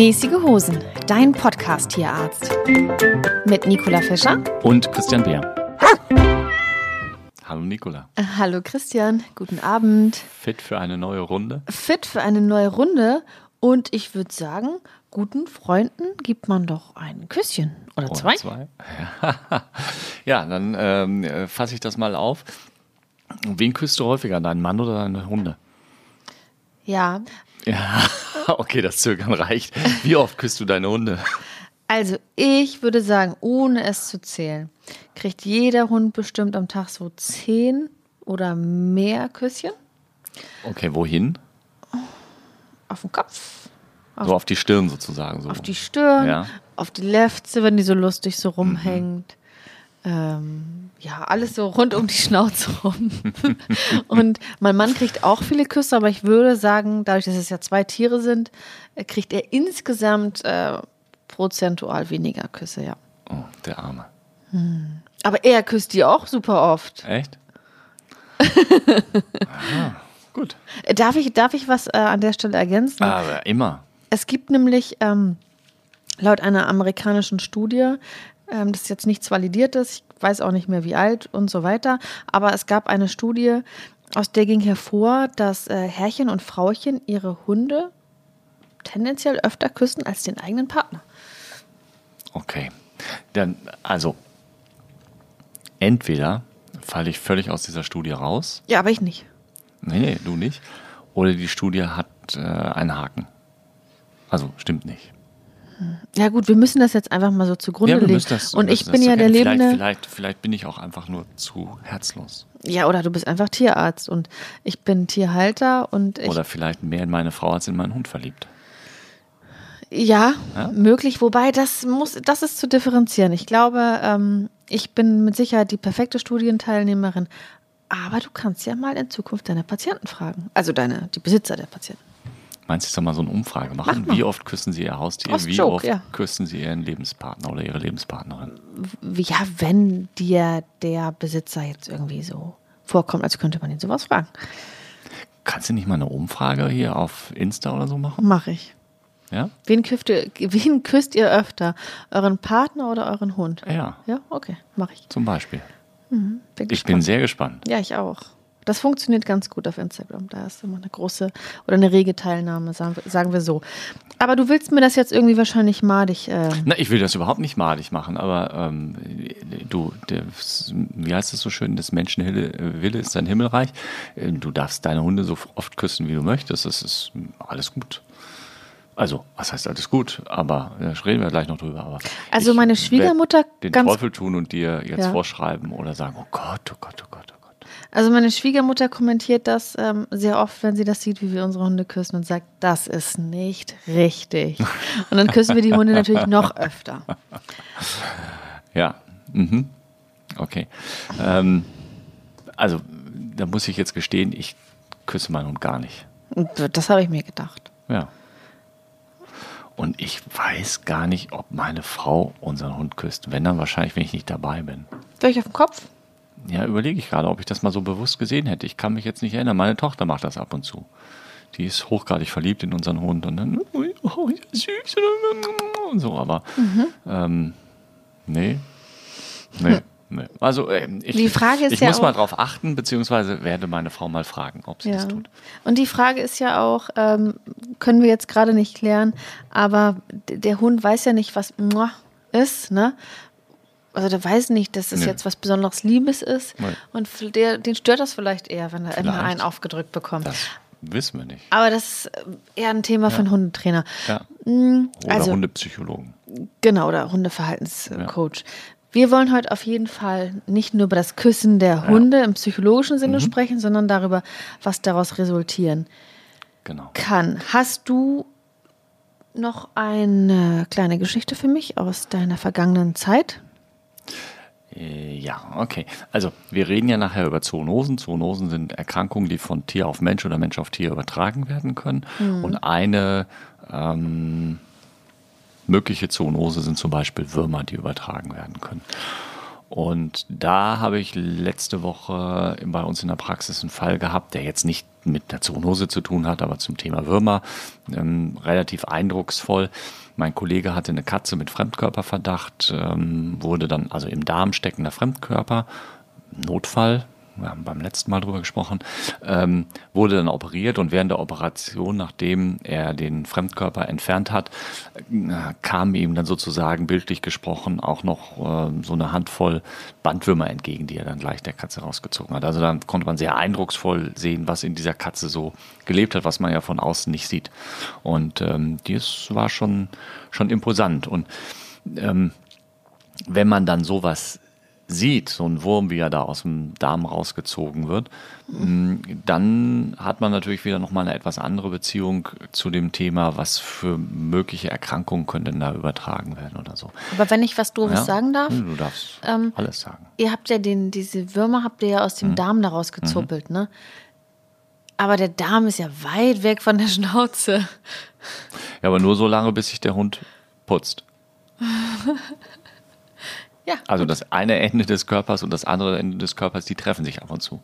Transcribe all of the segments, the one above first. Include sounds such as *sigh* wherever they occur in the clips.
Mäßige Hosen, dein Podcast-Tierarzt. Mit Nicola Fischer. Und Christian Beer. Hallo Nicola. Äh, Hallo Christian, guten Abend. Fit für eine neue Runde? Fit für eine neue Runde. Und ich würde sagen, guten Freunden gibt man doch ein Küsschen. Oder zwei? Oder zwei? *laughs* ja, dann ähm, äh, fasse ich das mal auf. Wen küsst du häufiger, deinen Mann oder deine Hunde? Ja, Ja, *laughs* okay, das Zögern reicht. Wie oft küsst du deine Hunde? also ich würde sagen, ohne es zu zählen, kriegt jeder Hund bestimmt am Tag so zehn oder mehr Küsschen Okay, wohin? auf den Kopf, So auf die Stirn sozusagen. So. auf die Stirn, Ja. auf die Lefze, wenn die so lustig so rumhängt. Ähm, ja, alles so rund um die Schnauze rum. *laughs* und mein Mann kriegt auch viele Küsse, aber ich würde sagen, dadurch, dass es ja zwei Tiere sind, äh, kriegt er insgesamt äh, prozentual weniger Küsse, ja. Oh, der Arme. Aber er küsst die auch super oft. Echt? *laughs* ah, gut. Darf ich, darf ich was äh, an der Stelle ergänzen? Aber immer. Es gibt nämlich ähm, laut einer amerikanischen Studie, ähm, das ist jetzt nichts Validiertes, ich weiß auch nicht mehr wie alt und so weiter, aber es gab eine Studie, aus der ging hervor, dass äh, Herrchen und Frauchen ihre Hunde tendenziell öfter küssen als den eigenen Partner. Okay. Dann, also, entweder falle ich völlig aus dieser Studie raus. Ja, aber ich nicht. Nee, nee, du nicht. Oder die Studie hat äh, einen Haken. Also, stimmt nicht. Ja gut, wir müssen das jetzt einfach mal so zugrunde wir legen. das- und ich bin ja der lebende. Vielleicht, vielleicht, vielleicht bin ich auch einfach nur zu herzlos. Ja, oder du bist einfach Tierarzt und ich bin Tierhalter und ich Oder vielleicht mehr in meine Frau als in meinen Hund verliebt. Ja, Ja? möglich. Wobei das muss, das ist zu differenzieren. Ich glaube, ähm, ich bin mit Sicherheit die perfekte Studienteilnehmerin. Aber du kannst ja mal in Zukunft deine Patienten fragen. Also deine, die Besitzer der Patienten. Meinst du, ich soll mal so eine Umfrage machen? Mach. Wie oft küssen sie ihr Haustier? Aus Wie Joke, oft ja. küssen sie ihren Lebenspartner oder ihre Lebenspartnerin? Ja, wenn dir der Besitzer jetzt irgendwie so vorkommt, als könnte man ihn sowas fragen. Kannst du nicht mal eine Umfrage hier auf Insta oder so machen? Mache ich. Ja? Wen, küsst ihr, wen küsst ihr öfter? Euren Partner oder euren Hund? Ja, Ja, okay, mache ich. zum Beispiel. Bin Ich bin sehr gespannt. Ja, ich auch. Das funktioniert ganz gut auf Instagram. Da ist immer eine große oder eine rege Teilnahme, sagen wir, sagen wir so. Aber du willst mir das jetzt irgendwie wahrscheinlich madig. Äh, Na, ich will das überhaupt nicht malig machen, aber ähm, du, der, wie heißt es so schön, des Menschen Hille- Wille ist sein Himmelreich. Äh, Du darfst deine Hunde so oft küssen, wie du möchtest. Das ist alles gut. Also, was heißt alles gut? Aber da reden wir gleich noch drüber. Aber Also meine Schwiegermutter den Teufel tun und dir jetzt Ja. vorschreiben oder sagen, oh Gott, oh Gott, oh Gott, oh Gott. Also meine Schwiegermutter kommentiert das ähm, sehr oft, wenn sie das sieht, wie wir unsere Hunde küssen und sagt, das ist nicht richtig. Und dann küssen wir die Hunde natürlich noch öfter. Ja, mhm. okay. Ähm, also, da muss ich jetzt gestehen, ich küsse meinen Hund gar nicht. Das habe ich mir gedacht. Ja. Und ich weiß gar nicht, ob meine Frau unseren Hund küsst. Wenn dann wahrscheinlich, wenn ich nicht dabei bin. Soll ich auf den Kopf? Ja, überlege ich gerade, ob ich das mal so bewusst gesehen hätte. Ich kann mich jetzt nicht erinnern. Meine Tochter macht das ab und zu. Die ist hochgradig verliebt in unseren Hund und dann, oh, ja, süß und so, aber ähm, nee, nee, *laughs* nee. Also ähm, ich, Die Frage ist ich ja muss mal auch- drauf achten, beziehungsweise werde meine Frau mal fragen, ob sie das tut. Und die Frage ist ja auch, ähm, können wir jetzt gerade nicht klären, aber der Hund weiß ja nicht, was ist, ne? Also der weiß nicht, dass es Nee. jetzt was besonderes Liebes ist. Nee. Und der, den stört das vielleicht eher, wenn er immer einen aufgedrückt bekommt. Das wissen wir nicht. Aber das ist eher ein Thema für einen Hundetrainer. Ja. Mm, Oder Also, Hundepsychologen. Genau, oder Hundeverhaltenscoach. Wir wollen heute auf jeden Fall nicht nur über das Küssen der Hunde im psychologischen Sinne Mhm. sprechen, sondern darüber, was daraus resultieren Genau. kann. Hast du noch eine kleine Geschichte für mich aus deiner vergangenen Zeit. Äh, Ja, okay. Also wir reden ja nachher über Zoonosen. Zoonosen sind Erkrankungen, die von Tier auf Mensch oder Mensch auf Tier übertragen werden können. Und eine ähm, mögliche Zoonose sind zum Beispiel Würmer, die übertragen werden können. Und da habe ich letzte Woche bei uns in der Praxis einen Fall gehabt, der jetzt nicht mit der Zoonose zu tun hat, aber zum Thema Würmer ähm, relativ eindrucksvoll. Mein Kollege hatte eine Katze mit Fremdkörperverdacht, ähm, wurde dann also im Darm steckender Fremdkörper, Notfall, wir haben beim letzten Mal drüber gesprochen, ähm, wurde dann operiert und während der Operation, nachdem er den Fremdkörper entfernt hat, äh, kam ihm dann sozusagen bildlich gesprochen auch noch äh, so eine Handvoll Bandwürmer entgegen, die er dann gleich der Katze rausgezogen hat. Also dann konnte man sehr eindrucksvoll sehen, was in dieser Katze so gelebt hat, was man ja von außen nicht sieht. Und ähm, das war schon, schon imposant. Und ähm, wenn man dann sowas sieht, so ein Wurm, wie er da aus dem Darm rausgezogen wird, mh, dann hat man natürlich wieder nochmal eine etwas andere Beziehung zu dem Thema, was für mögliche Erkrankungen können denn da übertragen werden oder so. Aber wenn ich was Doofes Ja? sagen darf, Du darfst Ähm, alles sagen. ihr habt ja den, diese Würmer habt ihr ja aus Mhm. dem Darm daraus gezuppelt, ne? Aber der Darm ist ja weit weg von der *laughs* Schnauze. Ja, aber nur so lange, bis sich der Hund putzt. *laughs* Ja. Also das eine Ende des Körpers und das andere Ende des Körpers, die treffen sich ab und zu.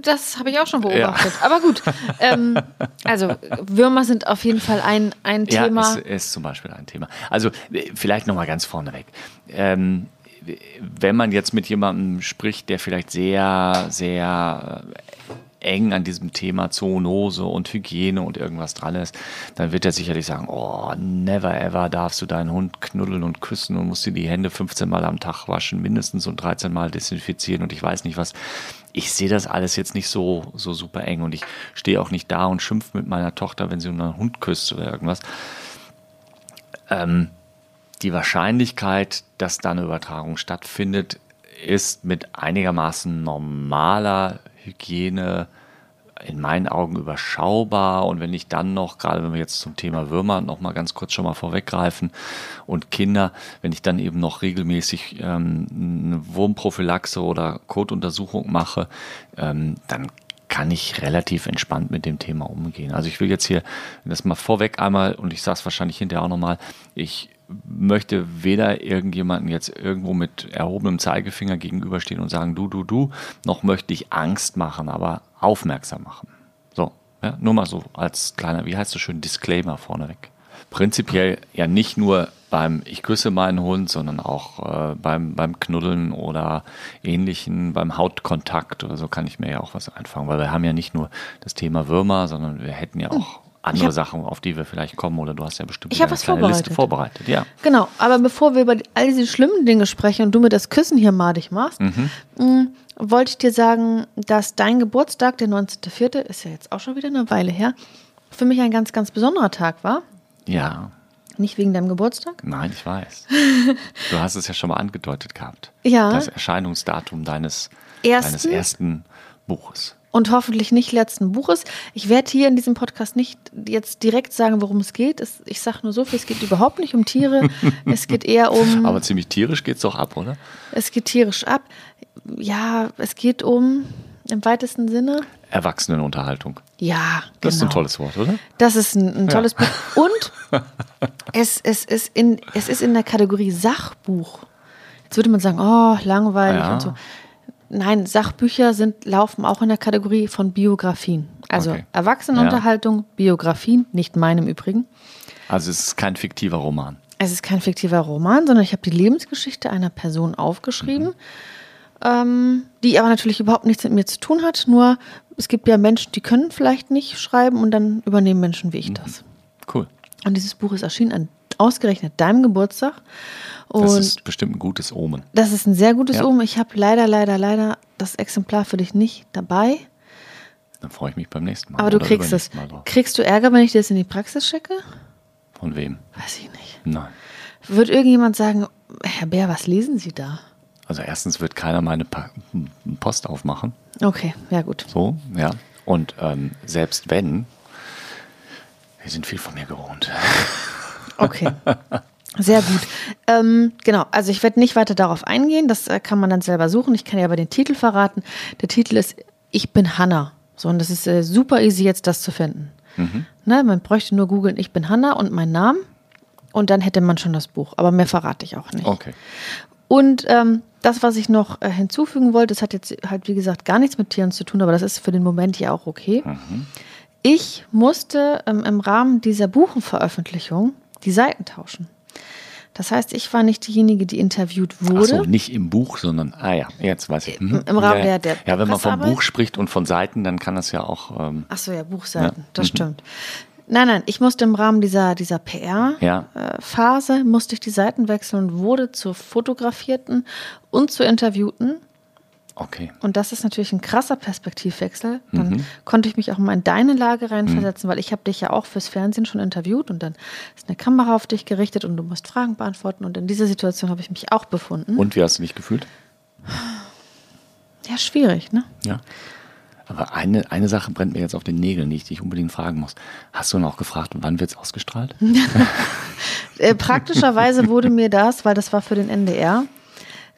Das habe ich auch schon beobachtet. Aber gut. Ähm, also Würmer sind auf jeden Fall ein, ein Thema. Ja, ist, ist zum Beispiel ein Thema. Also äh, vielleicht nochmal ganz vorneweg. Ähm, wenn man jetzt mit jemandem spricht, der vielleicht sehr, sehr eng an diesem Thema Zoonose und Hygiene und irgendwas dran ist, dann wird er sicherlich sagen, oh, never ever darfst du deinen Hund knuddeln und küssen und musst dir die Hände 15 Mal am Tag waschen, mindestens und 13 Mal desinfizieren und ich weiß nicht was. Ich sehe das alles jetzt nicht so, so super eng und ich stehe auch nicht da und schimpfe mit meiner Tochter, wenn sie einen Hund küsst oder irgendwas. Ähm, die Wahrscheinlichkeit, dass da eine Übertragung stattfindet, ist mit einigermaßen normaler Hygiene in meinen Augen überschaubar. Und wenn ich dann noch, gerade wenn wir jetzt zum Thema Würmer noch mal ganz kurz schon mal vorweggreifen und Kinder, wenn ich dann eben noch regelmäßig ähm, eine Wurmprophylaxe oder Kotuntersuchung mache, ähm, dann kann ich relativ entspannt mit dem Thema umgehen. Also ich will jetzt hier das mal vorweg einmal und ich sage es wahrscheinlich hinterher auch nochmal, ich möchte weder irgendjemanden jetzt irgendwo mit erhobenem Zeigefinger gegenüberstehen und sagen, du, du, du, noch möchte ich Angst machen, aber aufmerksam machen. So, ja, nur mal so als kleiner, wie heißt das schön, Disclaimer vorneweg. Prinzipiell ja nicht nur beim Ich küsse meinen Hund, sondern auch äh, beim, beim Knuddeln oder ähnlichen, beim Hautkontakt oder so kann ich mir ja auch was einfangen, weil wir haben ja nicht nur das Thema Würmer, sondern wir hätten ja auch andere hab- Sachen, auf die wir vielleicht kommen oder du hast ja bestimmt Ich eine was kleine Liste vorbereitet. Ja. Genau, aber bevor wir über all diese schlimmen Dinge sprechen und du mir das Küssen hier madig machst, mh, wollte ich dir sagen, dass dein Geburtstag, der 19.04., ist ja jetzt auch schon wieder eine Weile her, für mich ein ganz, ganz besonderer Tag war. Ja, Nicht wegen deinem Geburtstag. nein, ich weiß. *laughs* Du hast es ja schon mal angedeutet gehabt. Ja. Das Erscheinungsdatum deines Ersten? deines ersten Buches. Und hoffentlich nicht letzten Buches. Ich werde hier in diesem Podcast nicht jetzt direkt sagen, worum es geht. Es, ich sage nur so viel, es geht überhaupt nicht um Tiere. *laughs* es geht eher um, Aber ziemlich tierisch geht's doch ab, oder? es geht tierisch ab. Ja, es geht um, im weitesten Sinne, Erwachsenenunterhaltung. ja, genau. Das ist ein tolles Wort, oder? Das ist ein, ein tolles Buch. *laughs* Und es, es, ist in, es ist in der Kategorie Sachbuch. Jetzt würde man sagen, oh, langweilig Ja. und so. Nein, Sachbücher sind, laufen auch in der Kategorie von Biografien. Also Okay. Erwachsenenunterhaltung, Biografien, nicht meinem Übrigen. Also es ist kein fiktiver Roman. Es ist kein fiktiver Roman, sondern ich habe die Lebensgeschichte einer Person aufgeschrieben, ähm, die aber natürlich überhaupt nichts mit mir zu tun hat. Nur es gibt ja Menschen, die können vielleicht nicht schreiben und dann übernehmen Menschen wie ich das. Cool. Und dieses Buch ist erschienen an ausgerechnet deinem Geburtstag. Und Das das ist ist, bestimmt ein gutes Omen. ein sehr gutes Ja. Um. Ich habe leider, leider, leider das Exemplar für dich nicht dabei. Dann freue ich mich beim nächsten Mal. Aber du kriegst es. Kriegst du Ärger, wenn ich dir das in die Praxis schicke? Von wem? Weiß ich nicht. Nein. Wird irgendjemand sagen, Herr Bär, was lesen Sie da? Also erstens wird keiner meine pa Post aufmachen. Okay, ja gut. So, ja. Und ähm, selbst wenn, Die sind viel von mir gewohnt. *laughs* Okay. Sehr gut. Ähm, genau, also ich werde nicht weiter darauf eingehen, das äh, kann man dann selber suchen. Ich kann ja aber den Titel verraten. Der Titel ist Ich bin Hanna. So, und das ist äh, super easy jetzt, das zu finden. Mhm. Ne, man bräuchte nur googeln, ich bin Hanna und meinen Namen. Und dann hätte man schon das Buch. Aber mehr verrate ich auch nicht. Okay. Und ähm, das, was ich noch äh, hinzufügen wollte, das hat jetzt halt, wie gesagt, gar nichts mit Tieren zu tun, aber das ist für den Moment ja auch okay. Ich musste ähm, im Rahmen dieser Buchenveröffentlichung die Seiten tauschen. Das heißt, ich war nicht diejenige, die interviewt Ach wurde. so, nicht im Buch, sondern, ah ja, jetzt weiß ich. Mhm. Im Rahmen ja, ja. der- der Ja, wenn man vom? Buch spricht und von Seiten, dann kann das ja auch, ähm, Ach so, ja, Buchseiten, Ja. das Mhm. stimmt. Nein, nein, ich musste im Rahmen dieser, dieser Ja. PR-Phase, musste ich die Seiten wechseln und wurde zur Fotografierten und zur Interviewten. Okay. Und das ist natürlich ein krasser Perspektivwechsel. Dann Mhm. konnte ich mich auch mal in deine Lage reinversetzen, weil ich habe dich ja auch fürs Fernsehen schon interviewt und dann ist eine Kamera auf dich gerichtet und du musst Fragen beantworten. Und in dieser Situation habe ich mich auch befunden. Und wie hast du dich gefühlt? ja, schwierig, ne? Ja. Aber eine, eine Sache brennt mir jetzt auf den Nägeln, die ich dich unbedingt fragen muss. Hast du noch gefragt, wann wird es ausgestrahlt? *laughs* Äh, praktischerweise wurde mir das, weil das war für den NDR,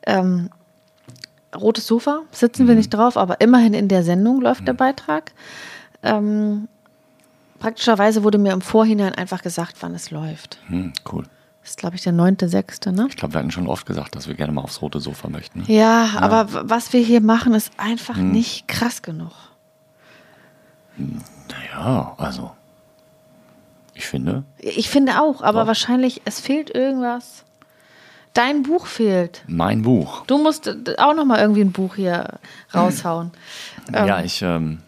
ähm, rotes Sofa, sitzen wir Mhm. nicht drauf, aber immerhin in der Sendung läuft der Beitrag. Ähm, praktischerweise wurde mir im Vorhinein einfach gesagt, wann es läuft. Hm, cool. Das ist, glaube ich, der 9.6., ne? Ich glaube, wir hatten schon oft gesagt, dass wir gerne mal aufs rote Sofa möchten. Ne? Ja, aber w- was wir hier machen, ist einfach Hm. nicht krass genug. Naja, also. Ich finde, Ich finde auch, aber Doch. wahrscheinlich, es fehlt irgendwas. Dein Buch fehlt. mein Buch. Du musst äh, auch noch mal irgendwie ein Buch hier raushauen. Ähm, Ja, ich ähm,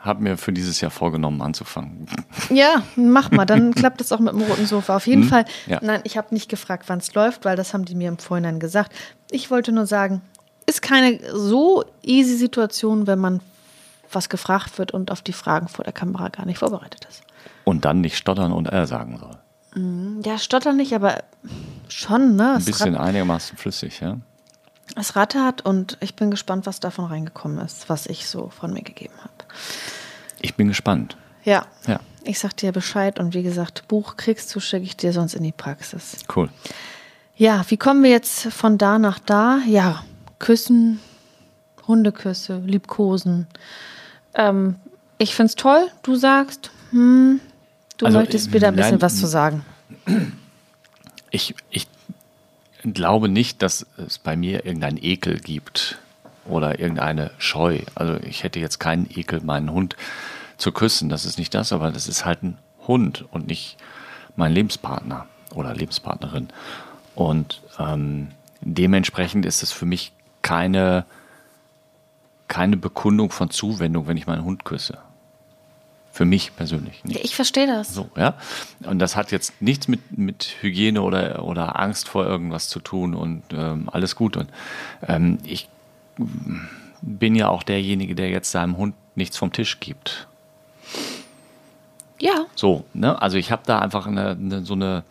habe mir für dieses Jahr vorgenommen, anzufangen. *laughs* Ja, mach mal, dann klappt es auch mit dem roten Sofa. Auf jeden Fall. Hm? Ja. Nein, ich habe nicht gefragt, wann es läuft, weil das haben die mir im Vorhinein gesagt. Ich wollte nur sagen, ist keine so easy Situation, wenn man was gefragt wird und auf die Fragen vor der Kamera gar nicht vorbereitet ist. Und dann nicht stottern und äh sagen soll. Ja, stottern nicht, aber schon, ne? Ein bisschen rat, einigermaßen flüssig, ja. es rattert und ich bin gespannt, was davon reingekommen ist, was ich so von mir gegeben habe. Ich bin gespannt. Ja. Ja, Ich sag dir Bescheid und wie gesagt, Buch kriegst du, schicke ich dir sonst in die Praxis. cool. Ja, wie kommen wir jetzt von da nach da? Ja, küssen, Hundeküsse, liebkosen. Ähm, ich find's toll, du sagst, hm, du Also, möchtest wieder ein bisschen nein, was zu sagen. Ich, ich glaube nicht, dass es bei mir irgendeinen Ekel gibt oder irgendeine Scheu. Also ich hätte jetzt keinen Ekel, meinen Hund zu küssen. Das ist nicht das, aber das ist halt ein Hund und nicht mein Lebenspartner oder Lebenspartnerin. Und ähm, dementsprechend ist es für mich keine, keine Bekundung von Zuwendung, wenn ich meinen Hund küsse. Für mich persönlich nicht. Ich verstehe das. So, ja. Und das hat jetzt nichts mit, mit Hygiene oder, oder Angst vor irgendwas zu tun und ähm, alles gut. Und ähm, ich bin ja auch derjenige, der jetzt seinem Hund nichts vom Tisch gibt. Ja, So, ne? Also ich habe da einfach eine, eine, so eine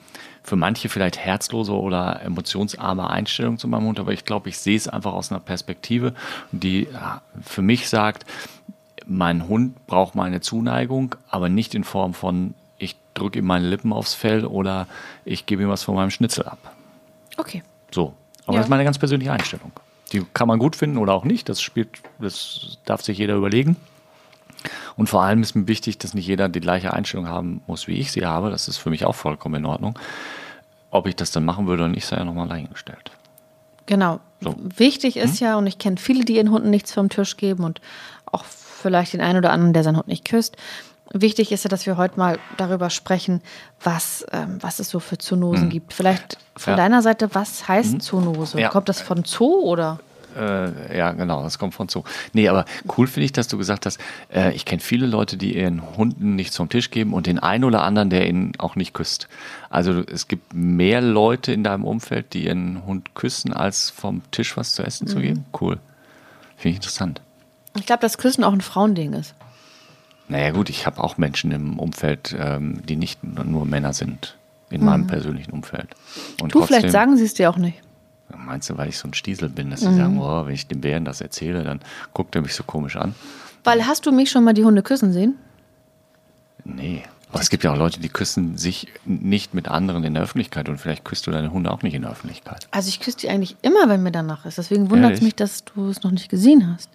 für manche vielleicht herzlose oder emotionsarme Einstellung zu meinem Hund, aber ich glaube, ich sehe es einfach aus einer Perspektive, die für mich sagt, mein Hund braucht meine Zuneigung, aber nicht in Form von, ich drücke ihm meine Lippen aufs Fell oder ich gebe ihm was von meinem Schnitzel ab. okay. So. Aber Ja. das ist meine ganz persönliche Einstellung. Die kann man gut finden oder auch nicht. Das spielt, das darf sich jeder überlegen. Und vor allem ist mir wichtig, dass nicht jeder die gleiche Einstellung haben muss, wie ich sie habe. Das ist für mich auch vollkommen in Ordnung. Ob ich das dann machen würde oder nicht, sei ja nochmal dahingestellt. Genau. So. Hm? Wichtig ist ja, und ich kenne viele, die ihren Hunden nichts vom Tisch geben und auch vielleicht den einen oder anderen, der seinen Hund nicht küsst. Wichtig ist ja, dass wir heute mal darüber sprechen, was, ähm, was es so für Zoonosen gibt. Vielleicht von. Ja. deiner Seite, was heißt Zoonose? Ja. Kommt das von Zoo oder? Äh, ja, genau, das kommt von so. Nee, aber cool finde ich, dass du gesagt hast, äh, ich kenne viele Leute, die ihren Hunden nichts vom Tisch geben und den einen oder anderen, der ihn auch nicht küsst. Also es gibt mehr Leute in deinem Umfeld, die ihren Hund küssen, als vom Tisch was zu essen zu geben. Cool. Finde ich interessant. Ich glaube, dass Küssen auch ein Frauending ist. Naja gut, ich habe auch Menschen im Umfeld, ähm, die nicht nur Männer sind, in meinem persönlichen Umfeld. Und Du, vielleicht sagen sie es dir auch nicht. Meinst du, weil ich so ein Stiesel bin, dass sie sagen, oh, wenn ich dem Bären das erzähle, dann guckt er mich so komisch an? Weil hast du mich schon mal die Hunde küssen sehen? Nee, Aber es gibt ja auch Leute, die küssen sich nicht mit anderen in der Öffentlichkeit und vielleicht küsst du deine Hunde auch nicht in der Öffentlichkeit. Also ich küsse die eigentlich immer, wenn mir danach ist. Deswegen wundert es mich, dass du es noch nicht gesehen hast.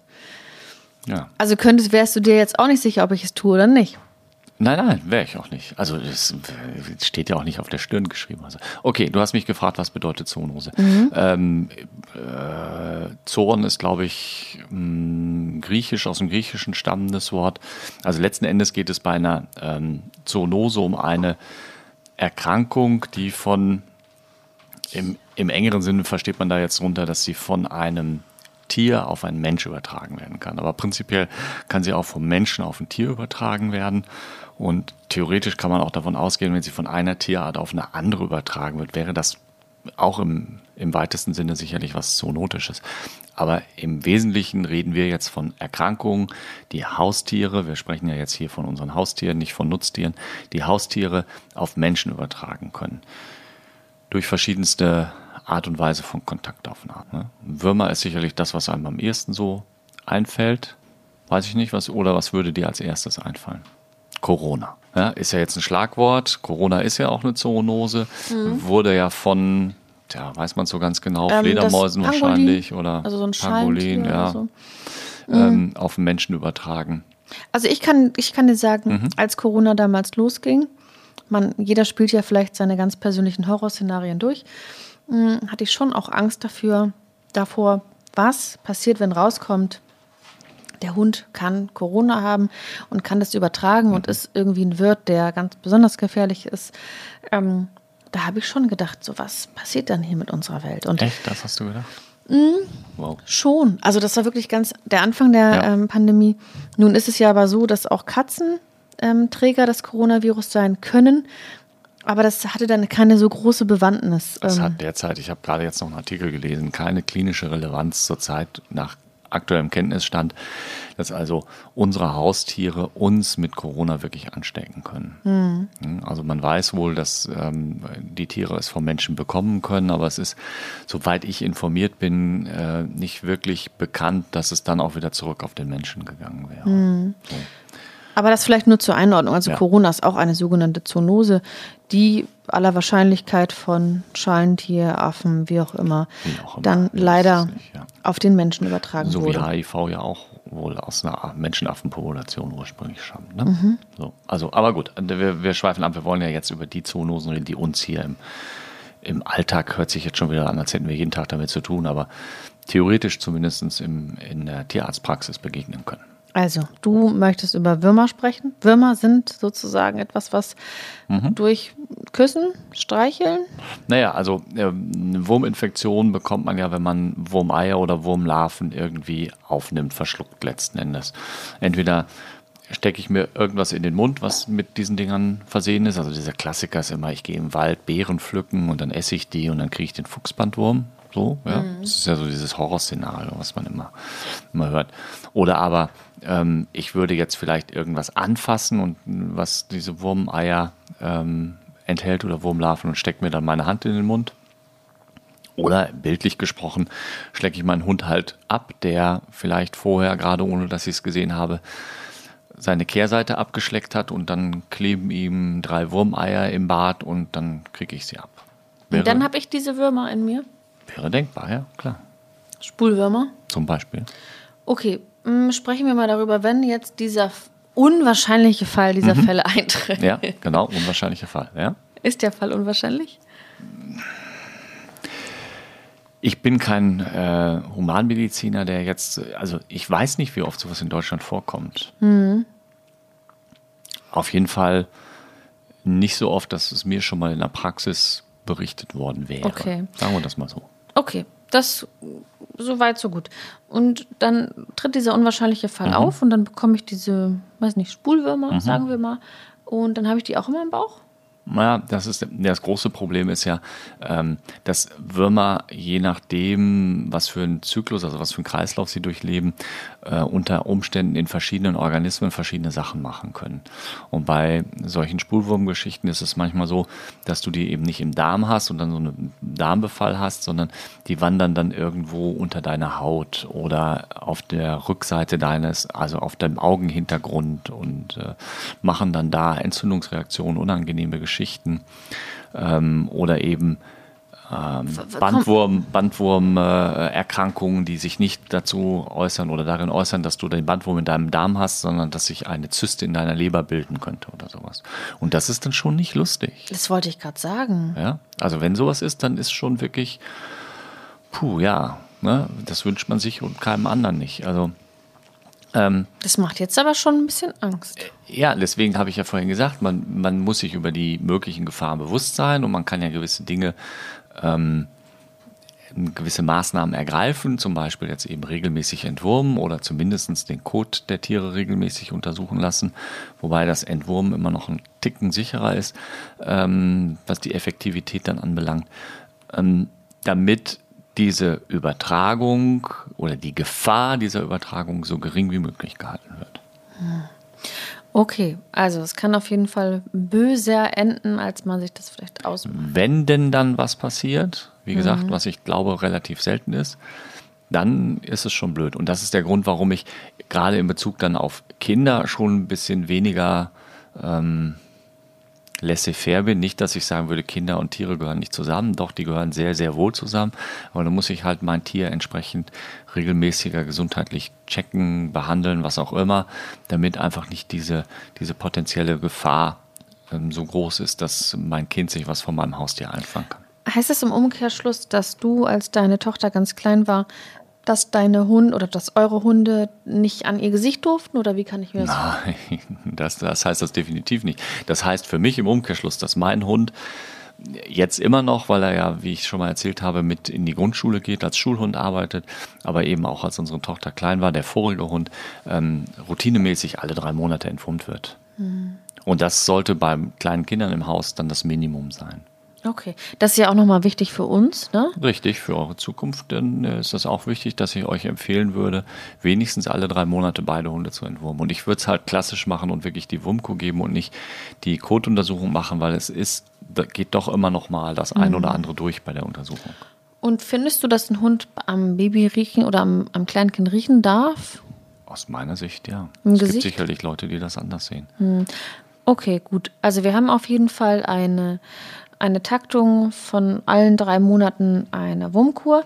Ja. Also könntest, wärst du dir jetzt auch nicht sicher, ob ich es tue oder nicht. Nein, nein, wäre ich auch nicht. Also es äh, steht ja auch nicht auf der Stirn geschrieben. Also, okay, du hast mich gefragt, was bedeutet Zoonose. Ähm, äh, Zoon ist, glaube ich, mh, griechisch, aus dem Griechischen stammendes Wort. Also letzten Endes geht es bei einer ähm, Zoonose um eine Erkrankung, die von, im, im engeren Sinne versteht man da jetzt drunter, dass sie von einem Tier auf einen Mensch übertragen werden kann. Aber prinzipiell kann sie auch vom Menschen auf ein Tier übertragen werden. Und theoretisch kann man auch davon ausgehen, wenn sie von einer Tierart auf eine andere übertragen wird, wäre das auch im, im weitesten Sinne sicherlich was Zoonotisches. Aber im Wesentlichen reden wir jetzt von Erkrankungen, die Haustiere, wir sprechen ja jetzt hier von unseren Haustieren, nicht von Nutztieren, die Haustiere auf Menschen übertragen können durch verschiedenste Art und Weise von Kontaktaufnahme. Ne? Würmer ist sicherlich das, was einem am ehesten so einfällt. Weiß ich nicht, was oder was würde dir als erstes einfallen? Corona. Ja, ist ja jetzt ein Schlagwort. Corona ist ja auch eine Zoonose. Wurde ja von, ja, weiß man so ganz genau, Ähm, Fledermäusen wahrscheinlich oder Also so ein Pangolin, ja, oder so. ähm, auf den Menschen übertragen. Also ich kann, ich kann dir sagen, Mhm. als Corona damals losging, man, jeder spielt ja vielleicht seine ganz persönlichen Horrorszenarien durch, mh, hatte ich schon auch Angst dafür, davor, was passiert, wenn rauskommt, der Hund kann Corona haben und kann das übertragen und ist irgendwie ein Wirt, der ganz besonders gefährlich ist. Ähm, da habe ich schon gedacht, so was passiert dann hier mit unserer Welt? Und Echt? Das hast du gedacht? Wow. Schon. Also das war wirklich ganz der Anfang der Ja. ähm, Pandemie. Nun ist es ja aber so, dass auch Katzen ähm, Träger des Coronavirus sein können. Aber das hatte dann keine so große Bewandtnis. Es Ähm, hat derzeit, ich habe gerade jetzt noch einen Artikel gelesen, keine klinische Relevanz zurzeit nach aktuellem Kenntnisstand, dass also unsere Haustiere uns mit Corona wirklich anstecken können. Also man weiß wohl, dass ähm, die Tiere es vom Menschen bekommen können, aber es ist, soweit ich informiert bin, äh, nicht wirklich bekannt, dass es dann auch wieder zurück auf den Menschen gegangen wäre. So. aber das vielleicht nur zur Einordnung. Also Ja. Corona ist auch eine sogenannte Zoonose, die aller Wahrscheinlichkeit von Schalentier, Affen, wie auch immer, Wie auch immer. dann leider nicht, ja. auf den Menschen übertragen So wie wurde. HIV ja auch wohl aus einer Menschenaffenpopulation ursprünglich stammt. Ne? So, also, aber gut, wir, wir schweifen ab. Wir wollen ja jetzt über die Zoonosen reden, die uns hier im, im Alltag, hört sich jetzt schon wieder an, als hätten wir jeden Tag damit zu tun, aber theoretisch zumindest im, in der Tierarztpraxis begegnen können. Also, du möchtest über Würmer sprechen. Würmer sind sozusagen etwas, was Mhm. durch Küssen, Streicheln, Naja, also ähm, eine Wurminfektion bekommt man ja, wenn man Wurmeier oder Wurmlarven irgendwie aufnimmt, verschluckt letzten Endes. Entweder stecke ich mir irgendwas in den Mund, was mit diesen Dingern versehen ist. Also dieser Klassiker ist immer, ich gehe im Wald Beeren pflücken und dann esse ich die und dann kriege ich den Fuchsbandwurm. So, ja. Das ist ja so dieses Horrorszenario, was man immer, immer hört. Oder aber ähm, ich würde jetzt vielleicht irgendwas anfassen und was diese Wurmeier ähm, enthält oder Wurmlarven und stecke mir dann meine Hand in den Mund. Oder bildlich gesprochen, schlecke ich meinen Hund halt ab, der vielleicht vorher, gerade ohne dass ich es gesehen habe, seine Kehrseite abgeschleckt hat und dann kleben ihm drei Wurmeier im Bad und dann kriege ich sie ab. Wäre, Und dann habe ich diese Würmer in mir. wäre denkbar, ja, klar. Spulwürmer. Zum Beispiel. Okay, sprechen wir mal darüber, wenn jetzt dieser unwahrscheinliche Fall dieser Fälle eintritt. Mhm. Ja, genau, unwahrscheinlicher Fall. Ja. Ist der Fall unwahrscheinlich? Ich bin kein äh, Humanmediziner, der jetzt, also ich weiß nicht, wie oft sowas in Deutschland vorkommt. Auf jeden Fall nicht so oft, dass es mir schon mal in der Praxis berichtet worden wäre. Okay. Sagen wir das mal so. Okay, das so weit, so gut. Und dann tritt dieser unwahrscheinliche Fall auf und dann bekomme ich diese, weiß nicht, Spulwürmer, sagen wir mal. Und dann habe ich die auch immer im Bauch. Naja, das ist das große Problem ist ja, ähm, dass Würmer je nachdem, was für ein Zyklus, also was für einen Kreislauf sie durchleben, äh, unter Umständen in verschiedenen Organismen verschiedene Sachen machen können. Und bei solchen Spulwurmgeschichten ist es manchmal so, dass du die eben nicht im Darm hast und dann so einen Darmbefall hast, sondern die wandern dann irgendwo unter deiner Haut oder auf der Rückseite deines, also auf deinem Augenhintergrund und äh, machen dann da Entzündungsreaktionen, unangenehme Geschichten Geschichten ähm, oder eben ähm, Bandwurm, Bandwurmerkrankungen, äh, die sich nicht dazu äußern oder darin äußern, dass du den Bandwurm in deinem Darm hast, sondern dass sich eine Zyste in deiner Leber bilden könnte oder sowas. Und das ist dann schon nicht lustig. Das wollte ich gerade sagen. Ja, also wenn sowas ist, dann ist schon wirklich, puh, ja, ne, das wünscht man sich und keinem anderen nicht. Also ähm, das macht jetzt aber schon ein bisschen Angst. Äh, ja, deswegen habe ich ja vorhin gesagt, man, man muss sich über die möglichen Gefahren bewusst sein und man kann ja gewisse Dinge, ähm, gewisse Maßnahmen ergreifen, zum Beispiel jetzt eben regelmäßig entwurmen oder zumindest den Kot der Tiere regelmäßig untersuchen lassen, wobei das Entwurmen immer noch ein Ticken sicherer ist, ähm, was die Effektivität dann anbelangt, ähm, damit diese Übertragung oder die Gefahr dieser Übertragung so gering wie möglich gehalten wird. Okay, also es kann auf jeden Fall böser enden, als man sich das vielleicht ausmacht. Wenn denn dann was passiert, wie gesagt, mhm. was ich glaube relativ selten ist, dann ist es schon blöd. Und das ist der Grund, warum ich gerade in Bezug dann auf Kinder schon ein bisschen weniger ähm, laissez-faire bin. Nicht, dass ich sagen würde, Kinder und Tiere gehören nicht zusammen. Doch, die gehören sehr, sehr wohl zusammen. Aber dann muss ich halt mein Tier entsprechend regelmäßiger gesundheitlich checken, behandeln, was auch immer, damit einfach nicht diese, diese potenzielle Gefahr ähm, so groß ist, dass mein Kind sich was von meinem Haustier einfangen kann. Heißt das im Umkehrschluss, dass du, als deine Tochter ganz klein war, dass deine Hunde oder dass eure Hunde nicht an ihr Gesicht durften oder wie kann ich mir das Nein, *laughs* das, das heißt das definitiv nicht. Das heißt für mich im Umkehrschluss, dass mein Hund jetzt immer noch, weil er ja, wie ich schon mal erzählt habe, mit in die Grundschule geht, als Schulhund arbeitet, aber eben auch als unsere Tochter klein war, der vorige Hund, ähm, routinemäßig alle drei Monate entwurmt wird. Mhm. Und das sollte bei kleinen Kindern im Haus dann das Minimum sein. Okay, das ist ja auch nochmal wichtig für uns, ne? Richtig, für eure Zukunft dann äh, ist das auch wichtig, dass ich euch empfehlen würde, wenigstens alle drei Monate beide Hunde zu entwurmen. Und ich würde es halt klassisch machen und wirklich die Wumko geben und nicht die Kotuntersuchung machen, weil es ist, da geht doch immer nochmal das ein mhm. oder andere durch bei der Untersuchung. Und findest du, dass ein Hund am Baby riechen oder am, am Kleinkind riechen darf? Aus meiner Sicht, ja. Im es Gesicht? gibt sicherlich Leute, die das anders sehen. Hm. Okay, gut. Also wir haben auf jeden Fall eine eine Taktung von allen drei Monaten einer Wurmkur.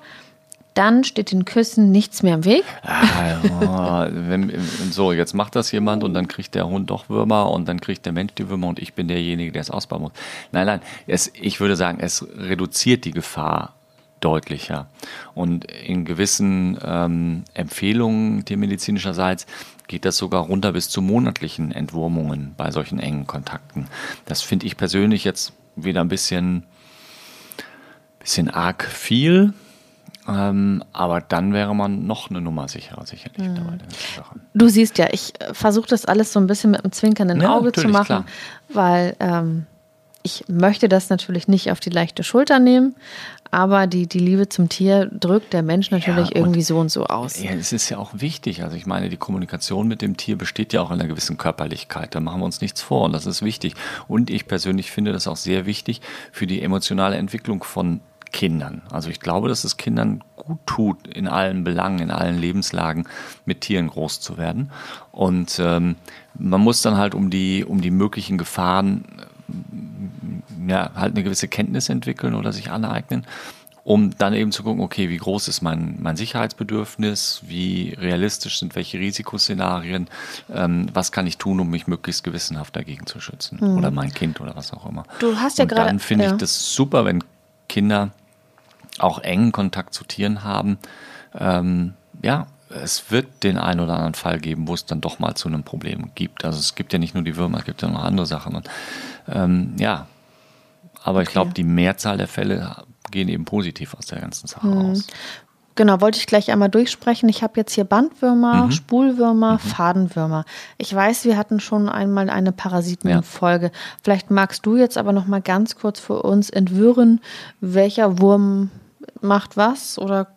Dann steht den Küssen nichts mehr im Weg. Ah, wenn, so, jetzt macht das jemand und dann kriegt der Hund doch Würmer und dann kriegt der Mensch die Würmer und ich bin derjenige, der es ausbauen muss. Nein, nein, es, ich würde sagen, es reduziert die Gefahr deutlicher. Und in gewissen ähm, Empfehlungen tiermedizinischerseits geht das sogar runter bis zu monatlichen Entwurmungen bei solchen engen Kontakten. Das finde ich persönlich jetzt wieder ein bisschen, bisschen arg viel. Ähm, aber dann wäre man noch eine Nummer sicherer, sicherlich. Mhm. Du siehst ja, ich äh, versuche das alles so ein bisschen mit einem zwinkernden ja, Auge zu machen, klar. weil ähm, ich möchte das natürlich nicht auf die leichte Schulter nehmen, aber die, die Liebe zum Tier drückt der Mensch natürlich ja, irgendwie so und so aus. Ja, es ist ja auch wichtig. Also ich meine, die Kommunikation mit dem Tier besteht ja auch in einer gewissen Körperlichkeit. Da machen wir uns nichts vor und das ist wichtig. Und ich persönlich finde das auch sehr wichtig für die emotionale Entwicklung von Kindern. Also ich glaube, dass es Kindern gut tut, in allen Belangen, in allen Lebenslagen mit Tieren groß zu werden. Und ähm, man muss dann halt um die, um die möglichen Gefahren ja, halt eine gewisse Kenntnis entwickeln oder sich aneignen, um dann eben zu gucken, okay, wie groß ist mein, mein Sicherheitsbedürfnis, wie realistisch sind welche Risikoszenarien, ähm, was kann ich tun, um mich möglichst gewissenhaft dagegen zu schützen mhm. oder mein Kind oder was auch immer. Du hast ja gerade. Dann finde ja. ich das super, wenn Kinder auch engen Kontakt zu Tieren haben. Ähm, ja, es wird den einen oder anderen Fall geben, wo es dann doch mal zu einem Problem gibt. Also es gibt ja nicht nur die Würmer, es gibt ja noch andere Sachen. Und, ähm, ja, aber okay. ich glaube, die Mehrzahl der Fälle gehen eben positiv aus der ganzen Sache hm. raus. Genau, wollte ich gleich einmal durchsprechen. Ich habe jetzt hier Bandwürmer, Mhm. Spulwürmer, Fadenwürmer. Ich weiß, wir hatten schon einmal eine Parasitenfolge. Vielleicht magst du jetzt aber noch mal ganz kurz für uns entwirren, welcher Wurm macht was oder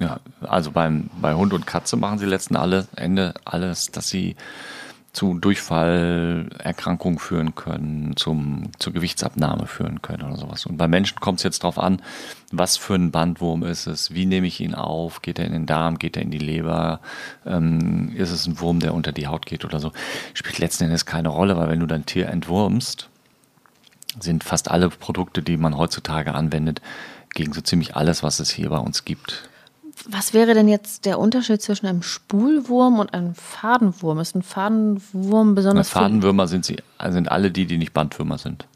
Ja, also beim, bei Hund und Katze machen sie letzten alle, Ende alles, dass sie zu Durchfallerkrankungen führen können, zum, zur Gewichtsabnahme führen können oder sowas. Und bei Menschen kommt es jetzt drauf an, was für ein Bandwurm ist es, wie nehme ich ihn auf, geht er in den Darm, geht er in die Leber, ähm, ist es ein Wurm, der unter die Haut geht oder so. Spielt letzten Endes keine Rolle, weil wenn du dein Tier entwurmst, sind fast alle Produkte, die man heutzutage anwendet, gegen so ziemlich alles, was es hier bei uns gibt. Was wäre denn jetzt der Unterschied zwischen einem Spulwurm und einem Fadenwurm? Ist ein Fadenwurm Na, besonders viel- Fadenwürmer sind sie, sind alle die, die nicht Bandwürmer sind.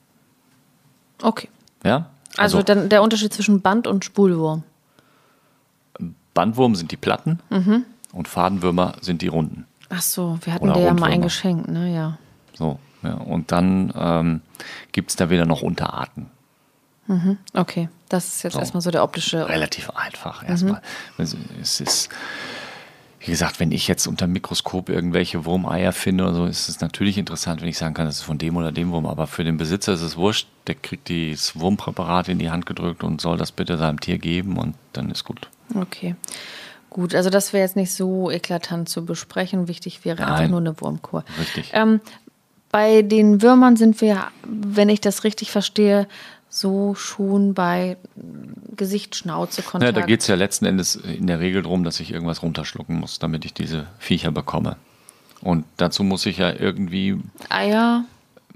Okay. Ja? Also, dann der Unterschied zwischen Band und Spulwurm. Bandwurm sind die Platten Mhm. und Fadenwürmer sind die Runden. Ach so, wir hatten Oder dir ja mal ein. Geschenk, ne? Ja. So, ja. Und dann ähm, gibt es da wieder noch Unterarten. Okay, das ist jetzt So. erstmal so der optische. Relativ einfach erstmal. Also, es ist, wie gesagt, wenn ich jetzt unter dem Mikroskop irgendwelche Wurmeier finde oder so, ist es natürlich interessant, wenn ich sagen kann, das ist von dem oder dem Wurm. Aber für den Besitzer ist es wurscht, der kriegt das Wurmpräparat in die Hand gedrückt und soll das bitte seinem Tier geben und dann ist gut. Okay. Gut, also das wäre jetzt nicht so eklatant zu besprechen. Wichtig wäre einfach Nein. nur eine Wurmkur. Richtig. Ähm, bei den Würmern sind wir, wenn ich das richtig verstehe, so schon bei Gesicht, Schnauze, Ja, Kontakt. da geht es ja letzten Endes in der Regel darum, dass ich irgendwas runterschlucken muss, damit ich diese Viecher bekomme. Und dazu muss ich ja irgendwie Eier.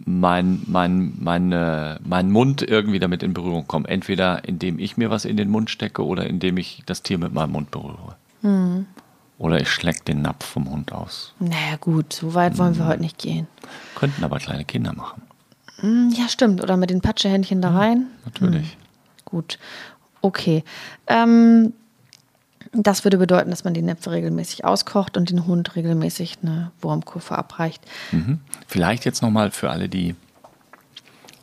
mein, mein, meine, mein Mund irgendwie damit in Berührung kommen. Entweder indem ich mir was in den Mund stecke oder indem ich das Tier mit meinem Mund berühre. Oder ich schlecke den Napf vom Hund aus. Naja, gut, so weit wollen wir heute nicht gehen. Könnten aber kleine Kinder machen. Hm, Ja, stimmt. Oder mit den Patschehändchen da rein. Natürlich. Gut. Okay. Ähm, das würde bedeuten, dass man die Näpfe regelmäßig auskocht und den Hund regelmäßig eine Wurmkur verabreicht. Mhm. Vielleicht jetzt nochmal für alle, die,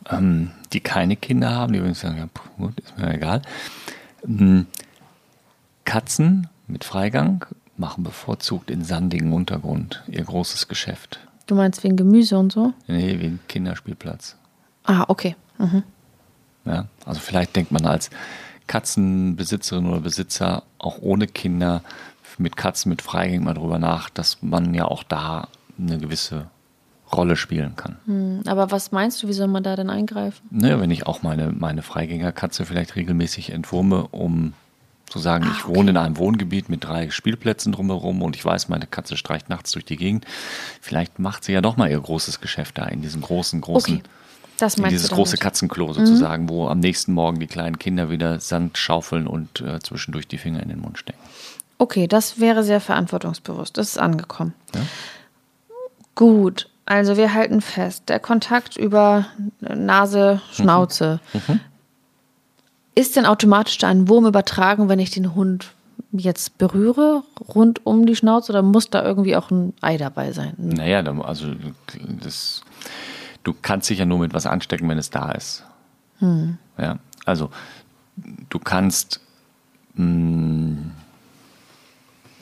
ähm, die keine Kinder haben, die übrigens sagen, ja, gut, ist mir egal. Ähm, Katzen mit Freigang machen bevorzugt in sandigen Untergrund ihr großes Geschäft. Du meinst wegen Gemüse und so? Nee, wie ein Kinderspielplatz. Ah, okay. Mhm. Ja? Also vielleicht denkt man als Katzenbesitzerin oder Besitzer auch ohne Kinder mit Katzen mit Freigang mal drüber nach, dass man ja auch da eine gewisse Rolle spielen kann. Hm, Aber was meinst du, wie soll man da denn eingreifen? Ne, wenn ich auch meine, meine Freigängerkatze vielleicht regelmäßig entwurme, um zu sagen, Ah, ich okay. wohne in einem Wohngebiet mit drei Spielplätzen drumherum und ich weiß, meine Katze streicht nachts durch die Gegend. Vielleicht macht sie ja doch mal ihr großes Geschäft da in diesem großen, großen, Okay. Das in dieses große damit? Mhm. Katzenklo sozusagen, wo am nächsten Morgen die kleinen Kinder wieder Sand schaufeln und äh, zwischendurch die Finger in den Mund stecken. Okay, das wäre sehr verantwortungsbewusst. Das ist angekommen. Ja? Gut, also wir halten fest, der Kontakt über Nase, Schnauze. Ist denn automatisch da ein Wurm übertragen, wenn ich den Hund jetzt berühre, rund um die Schnauze, oder muss da irgendwie auch ein Ei dabei sein? Naja, also das, du kannst dich ja nur mit was anstecken, wenn es da ist. Ja, also du kannst, mh,